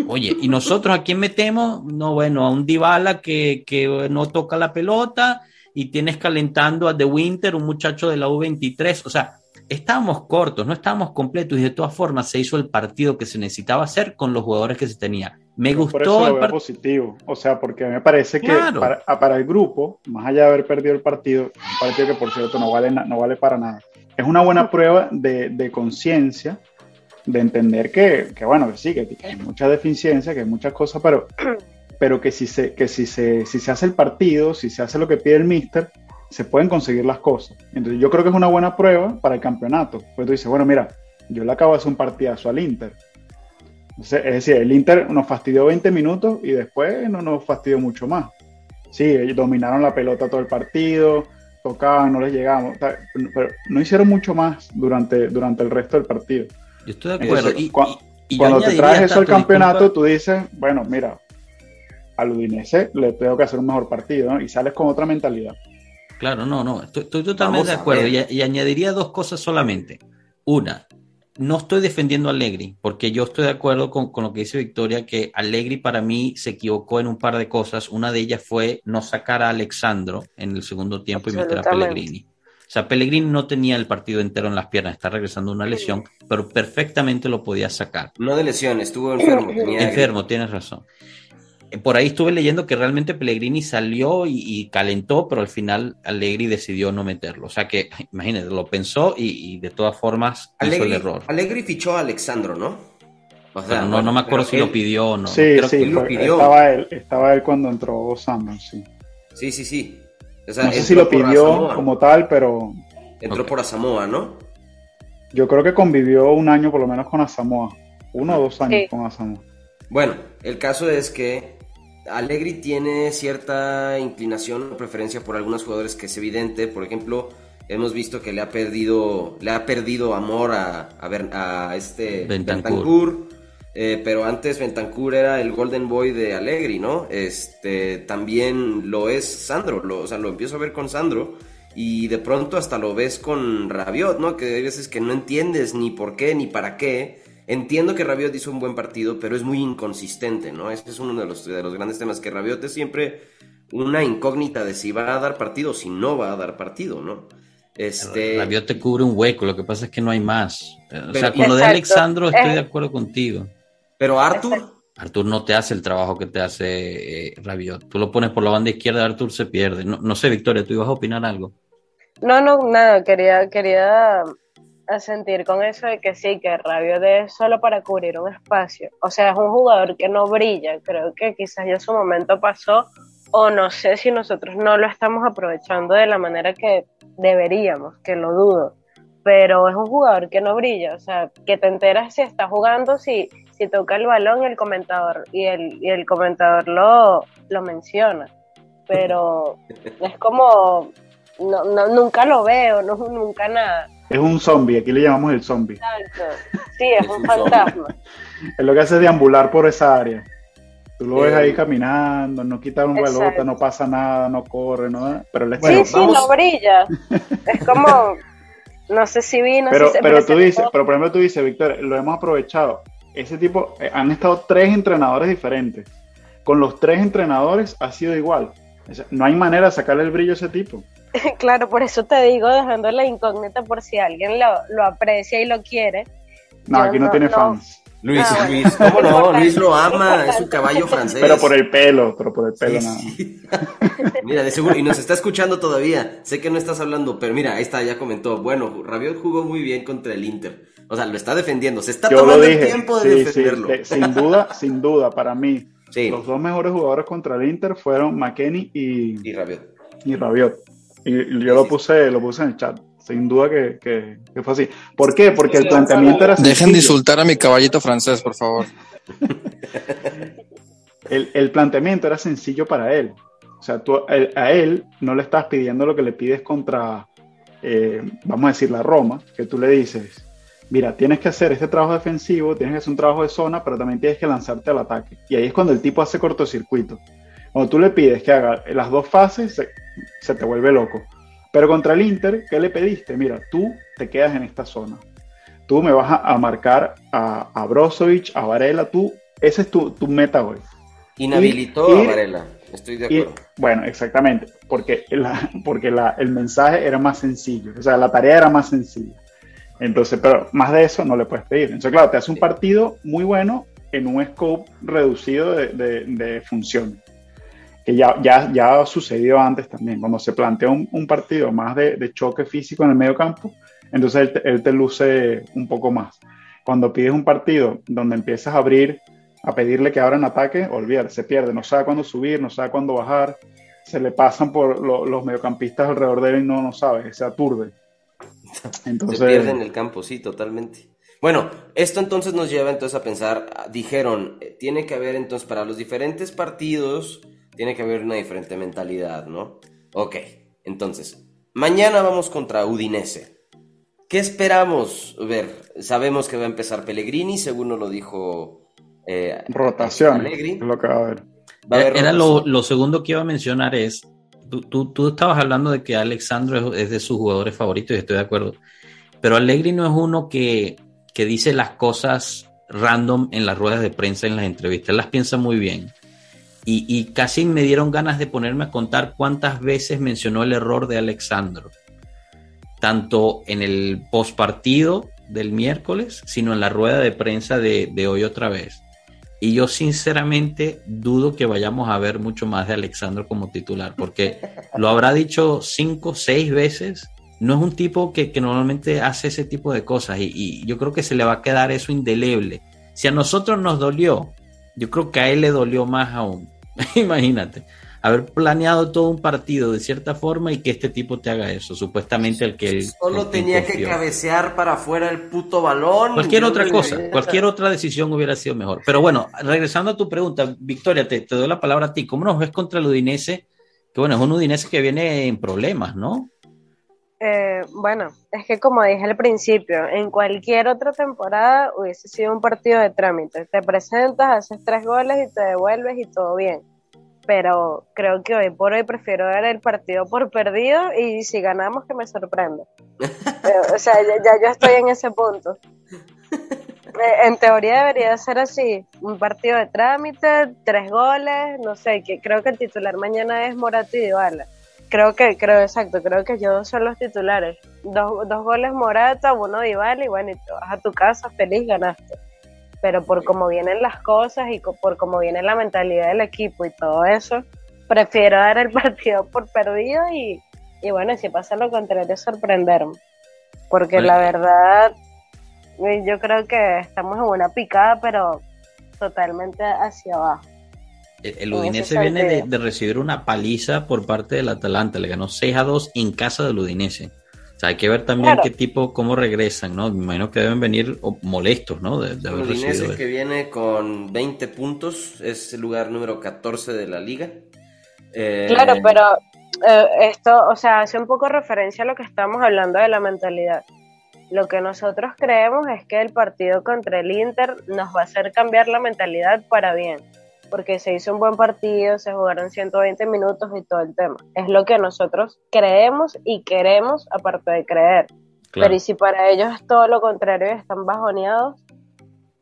S1: Oye, ¿y nosotros a quién metemos? No, bueno, a un Dybala que, que no toca la pelota y tienes calentando a The Winter, un muchacho de la U23. O sea, estábamos cortos, no estábamos completos y de todas formas se hizo el partido que se necesitaba hacer con los jugadores que se tenía. Me gustó
S3: por eso lo veo positivo, o sea, porque me parece que
S1: Claro.
S3: para, a- para el grupo, más allá de haber perdido el partido, un partido que por cierto no vale, no vale para nada, es una buena prueba de, de conciencia, de entender que, que, bueno, que sí, que, que hay muchas deficiencias, que hay muchas cosas, pero, pero que, si se, que si, se, si se hace el partido, si se hace lo que pide el mister, se pueden conseguir las cosas. Entonces yo creo que es una buena prueba para el campeonato. Pues tú dices, bueno, mira, yo le acabo de hacer un partidazo al Inter. Entonces, es decir, el Inter nos fastidió 20 minutos y después no nos fastidió mucho más. Sí, ellos dominaron la pelota todo el partido, tocaban, no les llegamos, pero no hicieron mucho más durante, durante el resto del partido.
S1: Yo estoy de acuerdo.
S3: Entonces,
S1: Y-
S3: Cuando te traes eso al campeonato,
S1: disculpa,
S3: tú dices, bueno, mira, al Udinese le tengo que hacer un mejor partido, ¿no? Y sales con otra mentalidad.
S1: Claro, no, no, estoy, estoy totalmente
S2: Vamos
S1: de acuerdo y añadiría dos cosas solamente. Una, no estoy defendiendo a Allegri, porque yo estoy de acuerdo con, con lo que dice Victoria, que Allegri para mí se equivocó en un par de cosas. Una de ellas fue no sacar a Alexandro en el segundo tiempo y meter a. Pellegrini. O sea, Pellegrini no tenía el partido entero en las piernas, está regresando de una lesión, pero perfectamente lo podía sacar.
S2: No de lesión, estuvo enfermo. tenía-
S1: Enfermo, tienes razón. Eh, Por ahí estuve leyendo que realmente Pellegrini salió y, y calentó, pero al final Allegri decidió no meterlo. O sea que, imagínate, lo pensó y, y de todas formas hizo
S2: Allegri,
S1: el error.
S2: Allegri fichó a Alexandro, ¿no? O sea,
S1: Pero no,
S2: bueno,
S1: no me acuerdo si
S2: él-
S1: lo pidió o no.
S3: sí,
S1: Creo
S3: sí,
S1: que-
S2: él lo pidió.
S3: estaba, él, estaba él cuando entró Sanders, sí.
S2: Sí, sí, sí. O sea,
S3: No sé si lo pidió
S2: Asamoah.
S3: como tal, pero
S2: Entró por Asamoah, ¿no?
S3: yo creo que convivió un año por lo menos con Asamoah. Uno o dos años
S4: Sí.
S3: con Asamoah.
S2: Bueno, el caso es que Allegri tiene cierta inclinación o preferencia por algunos jugadores que es evidente. Por ejemplo, hemos visto que le ha perdido, le ha perdido amor a, a, ver, a este
S1: Bentancur.
S2: Bentancur, eh, pero antes Bentancur era el Golden Boy de Allegri, ¿no? Este, también lo es Sandro, lo, o sea, lo empiezo a ver con Sandro y de pronto hasta lo ves con Rabiot, ¿no? Que hay veces que no entiendes ni por qué ni para qué. Entiendo que Rabiot hizo un buen partido, pero es muy inconsistente, ¿no? Este es uno de los, de los grandes temas, que Rabiot es siempre una incógnita de si va a dar partido o si no va a dar partido, ¿no? Este,
S1: Rabiot te cubre un hueco, lo que pasa es que no hay más. O sea, con lo de. Alexandro estoy
S4: Eh.
S1: de acuerdo contigo.
S2: pero Arthur,
S1: Artur no te hace el trabajo que te hace eh, Rabiot. Tú lo pones por la banda izquierda, Artur se pierde. No, no sé, Victoria, ¿tú ibas a opinar algo?
S4: No, no, nada, quería, quería asentir con eso de que sí, que Rabiot es solo para cubrir un espacio. O sea, es un jugador que no brilla. Creo que quizás ya su momento pasó, o no sé si nosotros no lo estamos aprovechando de la manera que deberíamos, que lo dudo. Pero es un jugador que no brilla, o sea, que te enteras si está jugando, si, si toca el balón el comentador, y el, y el comentador lo, lo menciona. Pero es como, no, no, nunca lo veo, no, nunca nada.
S3: Es un zombie, aquí le llamamos el zombie.
S4: Exacto. Sí, es un
S2: un
S4: fantasma.
S3: Es lo que hace es deambular por esa área. Tú lo ves ahí caminando, no quita un pelota,
S4: Exacto.
S3: no pasa nada, no corre, no, pero está
S2: Bueno,
S4: sí, sí, no brilla. Es como, no sé si vi, no
S3: pero,
S4: sé si se
S3: pero tú dices, pero por ejemplo tú dices, Víctor, lo hemos aprovechado. Ese tipo, eh, han estado tres entrenadores diferentes. Con los tres entrenadores ha sido igual. O sea, no hay manera de sacarle el brillo a ese tipo.
S4: Claro, por eso te digo, dejando la incógnita por si alguien lo, lo aprecia y lo quiere.
S3: No,
S4: Yo
S3: aquí no,
S4: no-
S3: tiene
S4: no.
S3: fans.
S2: Luis,
S4: Ah, bueno.
S2: Luis, ¿cómo no? Luis lo ama, es su caballo francés.
S3: Pero por el pelo, pero por el pelo
S2: Sí,
S3: nada.
S2: sí. Mira, de seguro, y nos está escuchando todavía. Sé que no estás hablando, pero mira, ahí está, ya comentó. Bueno, Rabiot jugó muy bien contra el Inter. O sea, lo está defendiendo. Se está
S3: Yo
S2: tomando el tiempo de
S3: sí,
S2: defenderlo.
S3: de- sin duda, sin duda, para mí,
S2: Sí,
S3: los dos mejores jugadores contra el Inter fueron McKenny y,
S2: y Rabiot.
S3: y Rabiot. Y yo lo puse, lo puse en el chat. Sin duda que, que- que fue así. ¿Por qué? Porque el planteamiento era sencillo.
S5: Dejen de insultar a mi caballito francés, por favor.
S3: El, el planteamiento era sencillo para él. O sea, tú, a él- a él no le estás pidiendo lo que le pides contra, eh, vamos a decir, la Roma, que tú le dices, mira, tienes que hacer este trabajo defensivo, tienes que hacer un trabajo de zona, pero también tienes que lanzarte al ataque. Y ahí es cuando el tipo hace cortocircuito. Cuando tú le pides que haga las dos fases, se, se te vuelve loco. Pero contra el Inter, ¿qué le pediste? Mira, tú te quedas en esta zona. tú me vas a, marcar a, a Brozovic, a Varela, tú, ese es tu, tu meta hoy.
S2: Inhabilitó a Varela, estoy de acuerdo.
S3: bueno, exactamente, porque, porque el mensaje era más sencillo, o sea, la tarea era más sencilla. Entonces, pero más de eso no le puedes pedir. Entonces, claro, te hace un partido muy bueno en un scope reducido de, de, funciones. Que ya, ya, ya sucedido antes también. Cuando se plantea un, partido más de, choque físico en el medio campo, entonces él te, él te luce un poco más. Cuando pides un partido donde empiezas a abrir a pedirle que abran ataque, olvídate, se pierde, no sabe cuándo subir, no sabe cuándo bajar, se le pasan por los mediocampistas alrededor de él y no, no sabe, se aturde.
S2: Entonces... Se pierde en el campo, sí, totalmente. Bueno, esto entonces nos lleva entonces a pensar, dijeron, eh, tiene que haber entonces para los diferentes partidos, tiene que haber una diferente mentalidad, ¿no? Ok, entonces, mañana vamos contra Udinese. ¿Qué esperamos ver? Sabemos que va a empezar Pellegrini, según nos lo dijo
S3: eh, rotación. Lo que va a haber.
S1: Era lo, segundo que iba a mencionar es, tú, tú, estabas hablando de que Alexandro es, de sus jugadores favoritos y estoy de acuerdo, pero Allegri no es uno que, que dice las cosas random en las ruedas de prensa, en las entrevistas, Él las piensa muy bien. Y, y, casi me dieron ganas de ponerme a contar cuántas veces mencionó el error de Alexandro, tanto en el post partido del miércoles, sino en la rueda de prensa de, de hoy otra vez. Y yo sinceramente dudo que vayamos a ver mucho más de Alexandro como titular, porque lo habrá dicho cinco, seis veces. No es un tipo que, normalmente hace ese tipo de cosas y, yo creo que se le va a quedar eso indeleble. Si a nosotros nos dolió, yo creo que a él le dolió más aún. Imagínate haber planeado todo un partido de cierta forma y que este tipo te haga eso, supuestamente el que él
S2: solo tenía que cabecear para afuera el puto balón.
S1: Cualquier otra cosa, cualquier otra decisión hubiera sido mejor. Pero bueno, regresando a tu pregunta, Victoria, te, doy la palabra a ti. ¿Cómo nos ves contra el Udinese? Que bueno, es un Udinese que viene en problemas, ¿no?
S4: Eh, bueno, es que como dije al principio, en cualquier otra temporada hubiese sido un partido de trámite. Te presentas, haces tres goles y te devuelves y todo bien pero creo que hoy por hoy prefiero ver el partido por perdido y si ganamos que me sorprenda. o sea, ya, yo estoy en ese punto. Eh, en teoría debería ser así, un partido de trámite, tres goles, no sé, que creo que el titular mañana es Morato y Dybala. Creo que, creo exacto, creo que yo son los titulares. Dos, dos goles Morata, uno Dybala y bueno, y te vas a tu casa feliz, ganaste pero por cómo vienen las cosas y por cómo viene la mentalidad del equipo y todo eso, prefiero dar el partido por perdido y, y bueno, si pasa lo contrario, sorprenderme. Porque la verdad, eh, yo creo que estamos en una picada, pero totalmente hacia abajo.
S1: El, Udinese viene de, recibir una paliza por parte del Atalanta, le ganó 6 a 2 en casa del Udinese sea, hay que ver también qué tipo, cómo regresan, ¿no? Me imagino que deben venir molestos, ¿no?
S2: De, de haber que viene con 20 puntos, es el lugar número 14 de la liga.
S4: Eh, claro, pero eh, esto, o sea, hace un poco referencia a lo que estamos hablando de la mentalidad. Lo que nosotros creemos es que el partido contra el Inter nos va a hacer cambiar la mentalidad para bien porque se hizo un buen partido, se jugaron 120 minutos y todo el tema. Es lo que nosotros creemos y queremos aparte de creer. Pero y si para ellos es todo lo contrario y están bajoneados,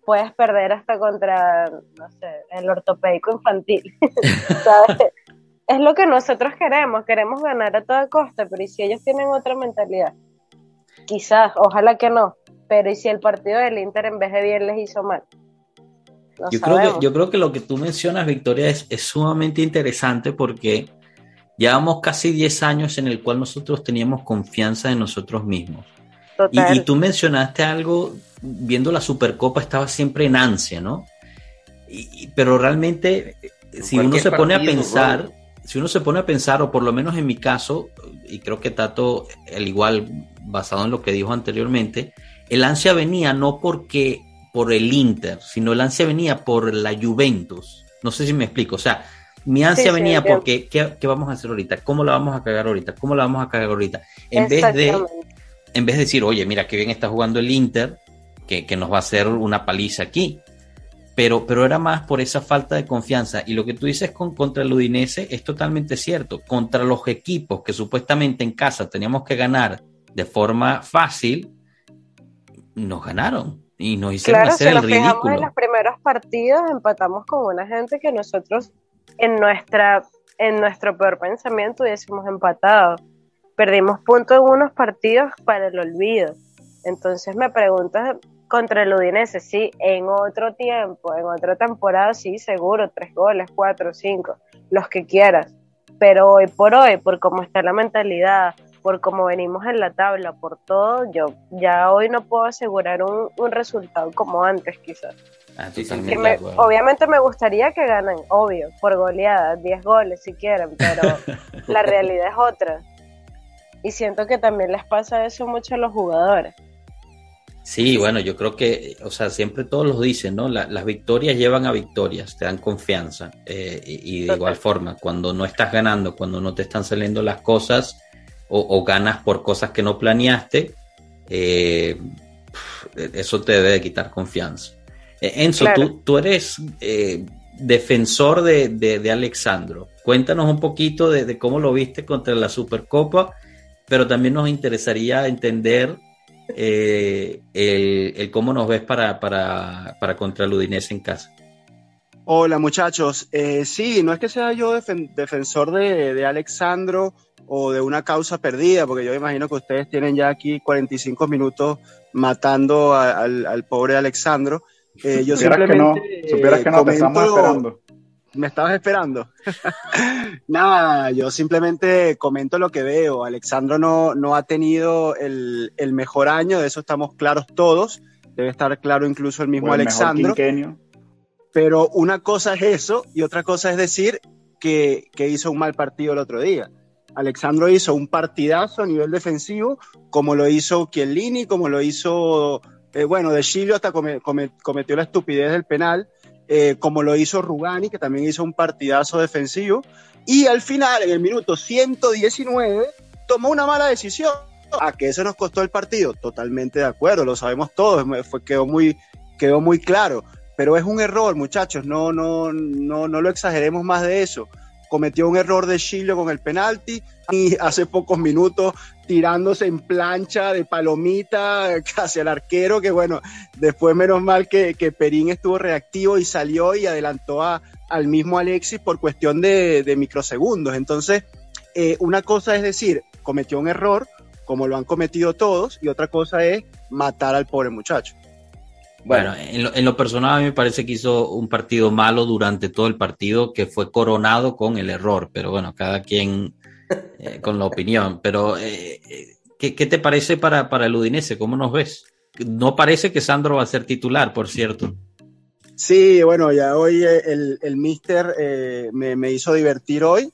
S4: puedes perder hasta contra, no sé, el ortopédico infantil. Es lo que nosotros queremos, queremos ganar a toda costa, pero ¿y si ellos tienen otra mentalidad? Quizás, ojalá que no, pero ¿y si el partido del Inter en vez de bien les hizo mal?
S1: Yo, creo que, yo creo que lo que tú mencionas, Victoria, es, sumamente interesante porque llevamos casi 10 años en el cual nosotros teníamos confianza en nosotros mismos. Y, tú mencionaste algo, viendo la Supercopa estaba siempre en ansia, ¿no? pero realmente, si uno se pone a pensar, si uno se pone a pensar, o por lo menos en mi caso, y creo que Tato, al igual, basado en lo que dijo anteriormente, el ansia venía no porque por el Inter, sino el ansia venía por la Juventus. No sé si me explico. O sea, mi ansia venía porque, ¿qué, vamos a hacer ahorita? ¿Cómo la vamos a cagar ahorita? ¿Cómo la vamos a cagar ahorita? En vez de, en vez de decir, oye, mira qué bien está jugando el Inter, que, nos va a hacer una paliza aquí. Pero, pero era más por esa falta de confianza. Y lo que tú dices con, contra el Udinese es totalmente cierto. Contra los equipos que supuestamente en casa teníamos que ganar de forma fácil, nos ganaron y nos hicieron hacer el ridículo.
S4: en los primeros partidos empatamos con una gente que nosotros en nuestra en nuestro peor pensamiento hubiésemos empatado. Perdimos puntos en unos partidos para el olvido. Entonces me preguntas contra el Udinese, sí, en otro tiempo, en otra temporada, sí, seguro, tres goles, cuatro, cinco, los que quieras. Pero hoy por hoy, por cómo está la mentalidad, por cómo venimos en la tabla, por todo, yo ya hoy no puedo asegurar un, resultado como antes quizás.
S1: Ah,
S4: obviamente me gustaría que ganen, obvio, por goleada, 10 goles si quieren, pero la realidad es otra. Y siento que también les pasa eso mucho a los jugadores.
S1: Sí, bueno, yo creo que, o sea, siempre todos los dicen, ¿no? las victorias llevan a victorias, te dan confianza. Eh, y, de igual forma, cuando no estás ganando, cuando no te están saliendo las cosas o, ganas por cosas que no planeaste, eh, eso te debe de quitar confianza. Eh, Enzo, tú, tú, eres defensor de, de, Alexandro. Cuéntanos un poquito de, de cómo lo viste contra la Supercopa, pero también nos interesaría entender eh, el, cómo nos ves para, para, para contra el Udinese en casa.
S6: Hola muchachos, eh, sí, no es que sea yo defensor de, de, Alexandro o de una causa perdida, porque yo imagino que ustedes tienen ya aquí 45 minutos matando al, al, pobre Alexandro.
S3: Eh, yo simplemente que no, supieras que no, te estamos esperando
S6: me estabas esperando. Nada, yo simplemente comento lo que veo. Alexandro no, no ha tenido el, el, mejor año, de eso estamos claros todos. Debe estar claro incluso el mismo Alexandro. Pero una cosa es eso y otra cosa es decir que, que hizo un mal partido el otro día. Alexandro hizo un partidazo a nivel defensivo, como lo hizo Chiellini, como lo hizo, eh, bueno, De Chilio hasta cometió la estupidez del penal eh, como lo hizo Rugani, que también hizo un partidazo defensivo. Y al final, en el minuto 119, tomó una mala decisión. ¿A qué eso nos costó el partido? Totalmente de acuerdo, lo sabemos todos, fue, quedó, muy, quedó muy claro. Pero es un error, muchachos, no, no, no, no lo exageremos más de eso cometió un error de Chile con el penalti y hace pocos minutos tirándose en plancha de palomita hacia el arquero, que bueno, después menos mal que, que Perín estuvo reactivo y salió y adelantó a, al mismo Alexis por cuestión de, de microsegundos. Entonces, eh, una cosa es decir, cometió un error, como lo han cometido todos, y otra cosa es matar al pobre muchacho.
S1: Bueno, en lo, personal a mí me parece que hizo un partido malo durante todo el partido que fue coronado con el error, pero bueno, cada quien eh, con la opinión. Pero, eh, ¿qué, te parece para, para el Udinese? ¿Cómo nos ves? No parece que Sandro va a ser titular, por cierto.
S6: Sí, bueno, ya hoy eh, el, el Mister me, me, hizo divertir hoy.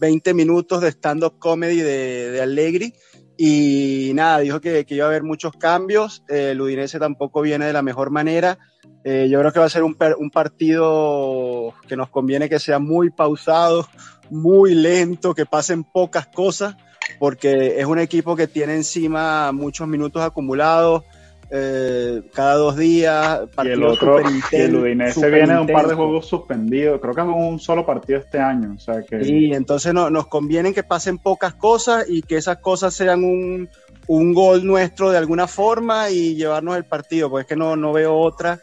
S6: 20 minutos de stand-up comedy de, de Allegri y nada, dijo que, que iba a haber muchos cambios. Eh, el Udinese tampoco viene de la mejor manera. Eh, yo creo que va a ser un, un, partido que nos conviene que sea muy pausado, muy lento, que pasen pocas cosas, porque es un equipo que tiene encima muchos minutos acumulados. Eh, cada dos días.
S3: Y el otro, el Udinese viene de un par de juegos suspendidos, creo que es un solo partido este año. O sea que...
S6: Sí, entonces no, nos conviene que pasen pocas cosas y que esas cosas sean un, un gol nuestro de alguna forma y llevarnos el partido, porque es que no, no veo otra,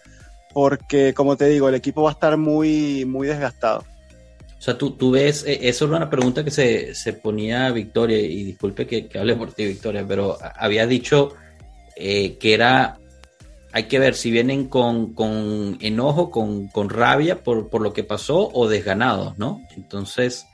S6: porque como te digo, el equipo va a estar muy, muy desgastado.
S1: O sea, tú, tú ves, eh, eso era una pregunta que se, se ponía Victoria, y disculpe que, que hable por ti, Victoria, pero había dicho eh, que era, hay que ver si vienen con, con enojo, con, con rabia por, por, lo que pasó o desganados, ¿no? Entonces,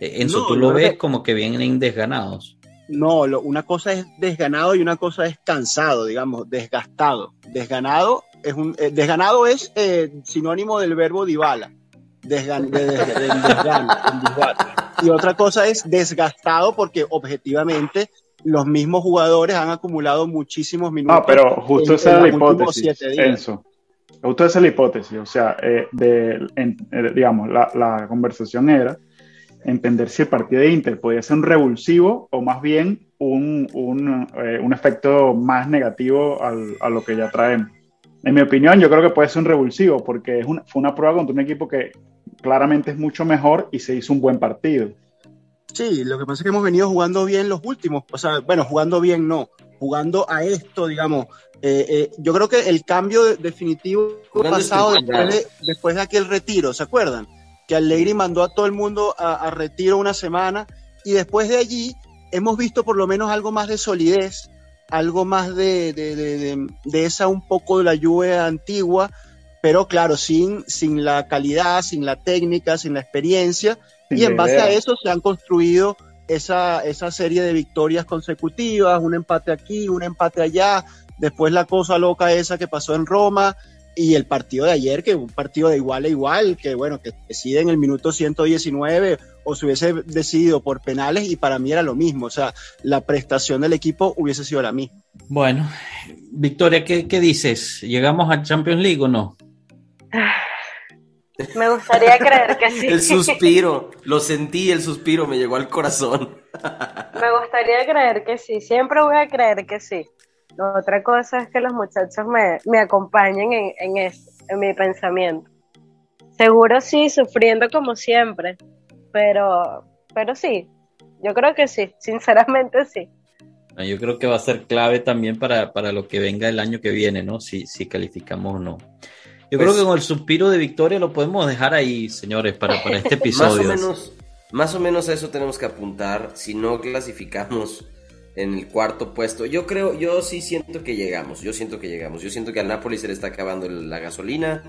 S1: eh, Enzo, tú lo ves como que vienen desganados.
S6: No, una cosa es desganado y una cosa es cansado, digamos, desgastado. Desganado es un eh, desganado es sinónimo del verbo divala. Desgan, y otra cosa es desgastado porque objetivamente los mismos jugadores han acumulado muchísimos minutos.
S3: No, pero justo esa es la hipótesis, Enzo. Justo esa es la hipótesis. O sea, eh, de, eh, digamos, la, la, conversación era entender si el partido de Inter podía ser un revulsivo o más bien un, un, eh, un efecto más negativo al, a lo que ya traemos. En mi opinión, yo creo que puede ser un revulsivo porque es una, fue una prueba contra un equipo que claramente es mucho mejor y se hizo un buen partido.
S6: Sí, lo que pasa es que hemos venido jugando bien los últimos, o sea, bueno, jugando bien no, jugando a esto, digamos. Eh, eh, yo creo que el cambio definitivo
S2: Jugando
S6: pasado después de, después de aquel retiro, ¿se acuerdan? Que Allegri mandó a todo el mundo a, a retiro una semana y después de allí hemos visto por lo menos algo más de solidez, algo más de, de, de- de- de esa un poco de la lluvia antigua, pero claro, sin, sin la calidad, sin la técnica, sin la experiencia,
S3: Sin
S6: y en base
S3: idea.
S6: a eso se han construido esa, esa serie de victorias consecutivas, un empate aquí, un empate allá, después la cosa loca esa que pasó en Roma y el partido de ayer, que un partido de igual a igual, que bueno, que decide en el minuto 119 o se hubiese decidido por penales y para mí era lo mismo, o sea, la prestación del equipo hubiese sido la misma.
S1: Bueno, Victoria, ¿qué, qué dices? ¿Llegamos a Champions League o no?
S4: Me gustaría creer que sí.
S2: El suspiro, lo sentí, el suspiro me llegó al corazón.
S4: Me gustaría creer que sí. Siempre voy a creer que sí. Otra cosa es que los muchachos me, me acompañen en, en eso, en mi pensamiento. Seguro sí, sufriendo como siempre. Pero, pero sí. Yo creo que sí. Sinceramente sí.
S1: Ah, Yo creo que va a ser clave también para, para lo que venga el año que viene, ¿no? Si, si calificamos o no. Yo
S2: Pues-
S1: creo que con el suspiro de victoria lo podemos dejar ahí, señores, para, para este episodio.
S2: Más o menos, más o menos a eso tenemos que apuntar. Si no clasificamos en el cuarto puesto, yo creo, yo sí siento que llegamos. Yo siento que llegamos. Yo siento que al Napoli se le está acabando la gasolina.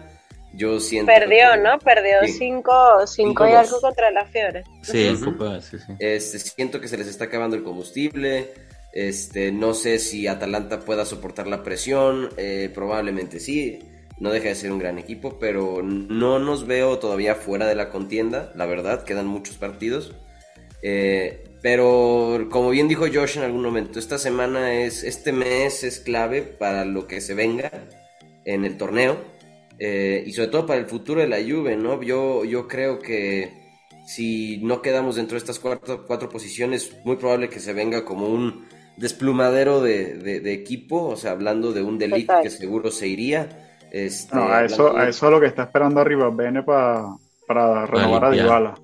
S2: Yo siento
S4: Perdió,
S2: que-
S4: ¿no? Perdió
S2: Sí.
S4: 5 cinco, y
S2: 5-2.
S4: algo contra la Fiore.
S1: Sí,
S2: Ujú.
S1: Copa, sí, sí.
S2: Este, siento que se les está acabando el combustible. Este, no sé si Atalanta pueda soportar la presión. eh, probablemente sí. No deja de ser un gran equipo, pero no nos veo todavía fuera de la contienda. La verdad, quedan muchos partidos. Eh, pero como bien dijo Josh en algún momento, esta semana es, este mes es clave para lo que se venga en el torneo eh, y sobre todo para el futuro de la Juve, ¿no? Yo, yo creo que si no quedamos dentro de estas cuatro, cuatro posiciones, muy probable que se venga como un desplumadero de, de- de equipo, o sea, hablando de un delito que seguro se iría. Este,
S3: No, a eso, a eso es lo que está esperando arriba Bene pa- para renovar a. Dybala.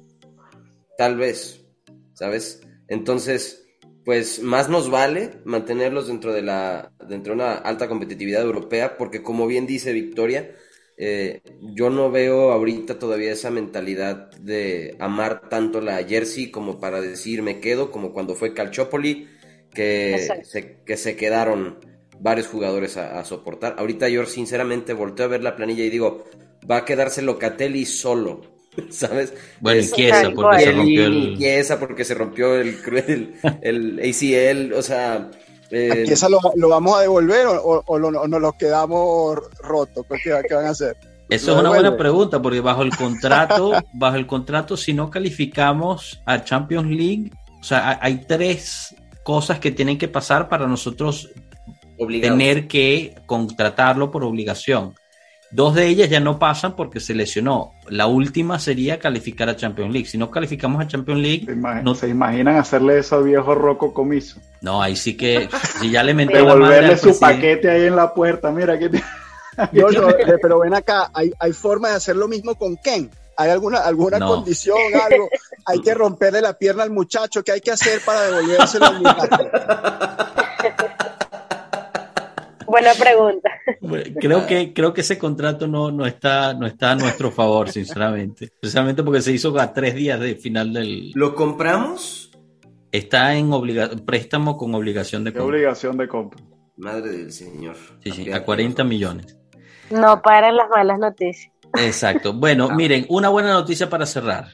S2: Tal vez, ¿sabes? Entonces, pues más nos vale mantenerlos dentro de la dentro de una alta competitividad europea, porque como bien dice Victoria, eh, yo no veo ahorita todavía esa mentalidad de amar tanto la jersey como para decir me quedo, como cuando fue Calciopoli, que se, que se quedaron varios jugadores a, a soportar. Ahorita yo sinceramente volteo a ver la planilla y digo, va a quedarse Locatelli solo, ¿sabes?
S1: Bueno, y Chiesa, porque se rompió
S2: y
S1: el...
S2: Chiesa porque se rompió el, el, el ACL, o sea... eh,
S6: ¿Y esa lo, lo vamos a devolver o, o- o lo- o nos lo quedamos rotos? ¿Qué, qué van a hacer?
S1: Eso es una buena pregunta, porque bajo el contrato, bajo el contrato, si no calificamos a Champions League, o sea, hay tres cosas que tienen que pasar para nosotros tener que contratarlo por obligación. Dos de ellas ya no pasan porque se lesionó. La última sería calificar a Champions League. Si no calificamos a Champions League,
S3: ¿Se, imag-
S1: No-
S3: se imaginan hacerle eso al viejo Rocco Comiso?
S1: no, ahí sí que si ya le madre
S3: Devolverle su paquete ahí en la puerta. Mira que
S6: yo, eh, pero ven acá, hay, hay forma de hacer lo mismo con Ken. ¿Hay alguna, alguna
S1: No.
S6: condición, algo? Hay que romperle la pierna al muchacho. ¿Qué hay que hacer para devolvérselo al muchacho?
S4: Buena pregunta.
S1: Creo que, creo que ese contrato no, no, está, no está a nuestro favor, sinceramente. Especialmente porque se hizo a tres días de final del.
S2: ¿Lo compramos?
S1: Está en obliga- préstamo con obligación de compra.
S3: obligación de compra.
S2: Madre del señor.
S1: Sí, sí, a 40 millones.
S4: No paran las malas noticias.
S1: Exacto. Bueno, miren, una buena noticia para cerrar.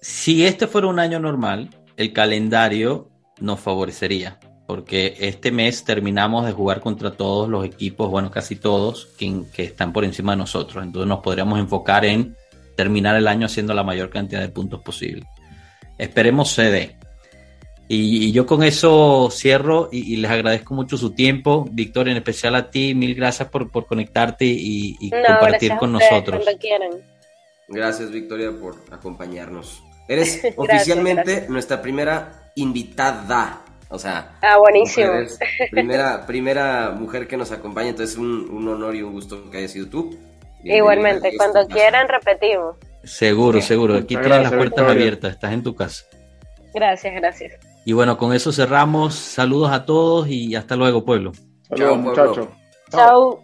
S1: Si este fuera un año normal, el calendario nos favorecería, porque este mes terminamos de jugar contra todos los equipos, bueno, casi todos, que, que están por encima de nosotros. Entonces nos podríamos enfocar en terminar el año haciendo la mayor cantidad de puntos posible. Esperemos se dé. Y, y yo con eso cierro y, y les agradezco mucho su tiempo. Victoria, en especial a ti, mil gracias por, por conectarte y, y
S4: No,
S1: compartir con nosotros.
S2: Gracias, Victoria, por acompañarnos. Eres
S4: Gracias,
S2: oficialmente
S4: gracias.
S2: nuestra primera invitada. O sea,
S4: Ah, buenísimo.
S2: primera, primera mujer que nos acompaña, entonces un, un honor y un gusto que hayas sido tú. Bienvenida,
S4: Igualmente, cuando
S2: casa.
S4: quieran repetimos.
S1: Seguro, seguro. Aquí tienes las puertas
S3: Victoria.
S1: abiertas. Estás en tu casa.
S4: Gracias, gracias.
S1: Y bueno, con eso cerramos. Saludos a todos y hasta luego, pueblo.
S3: Saludos, muchachos.
S4: Chao.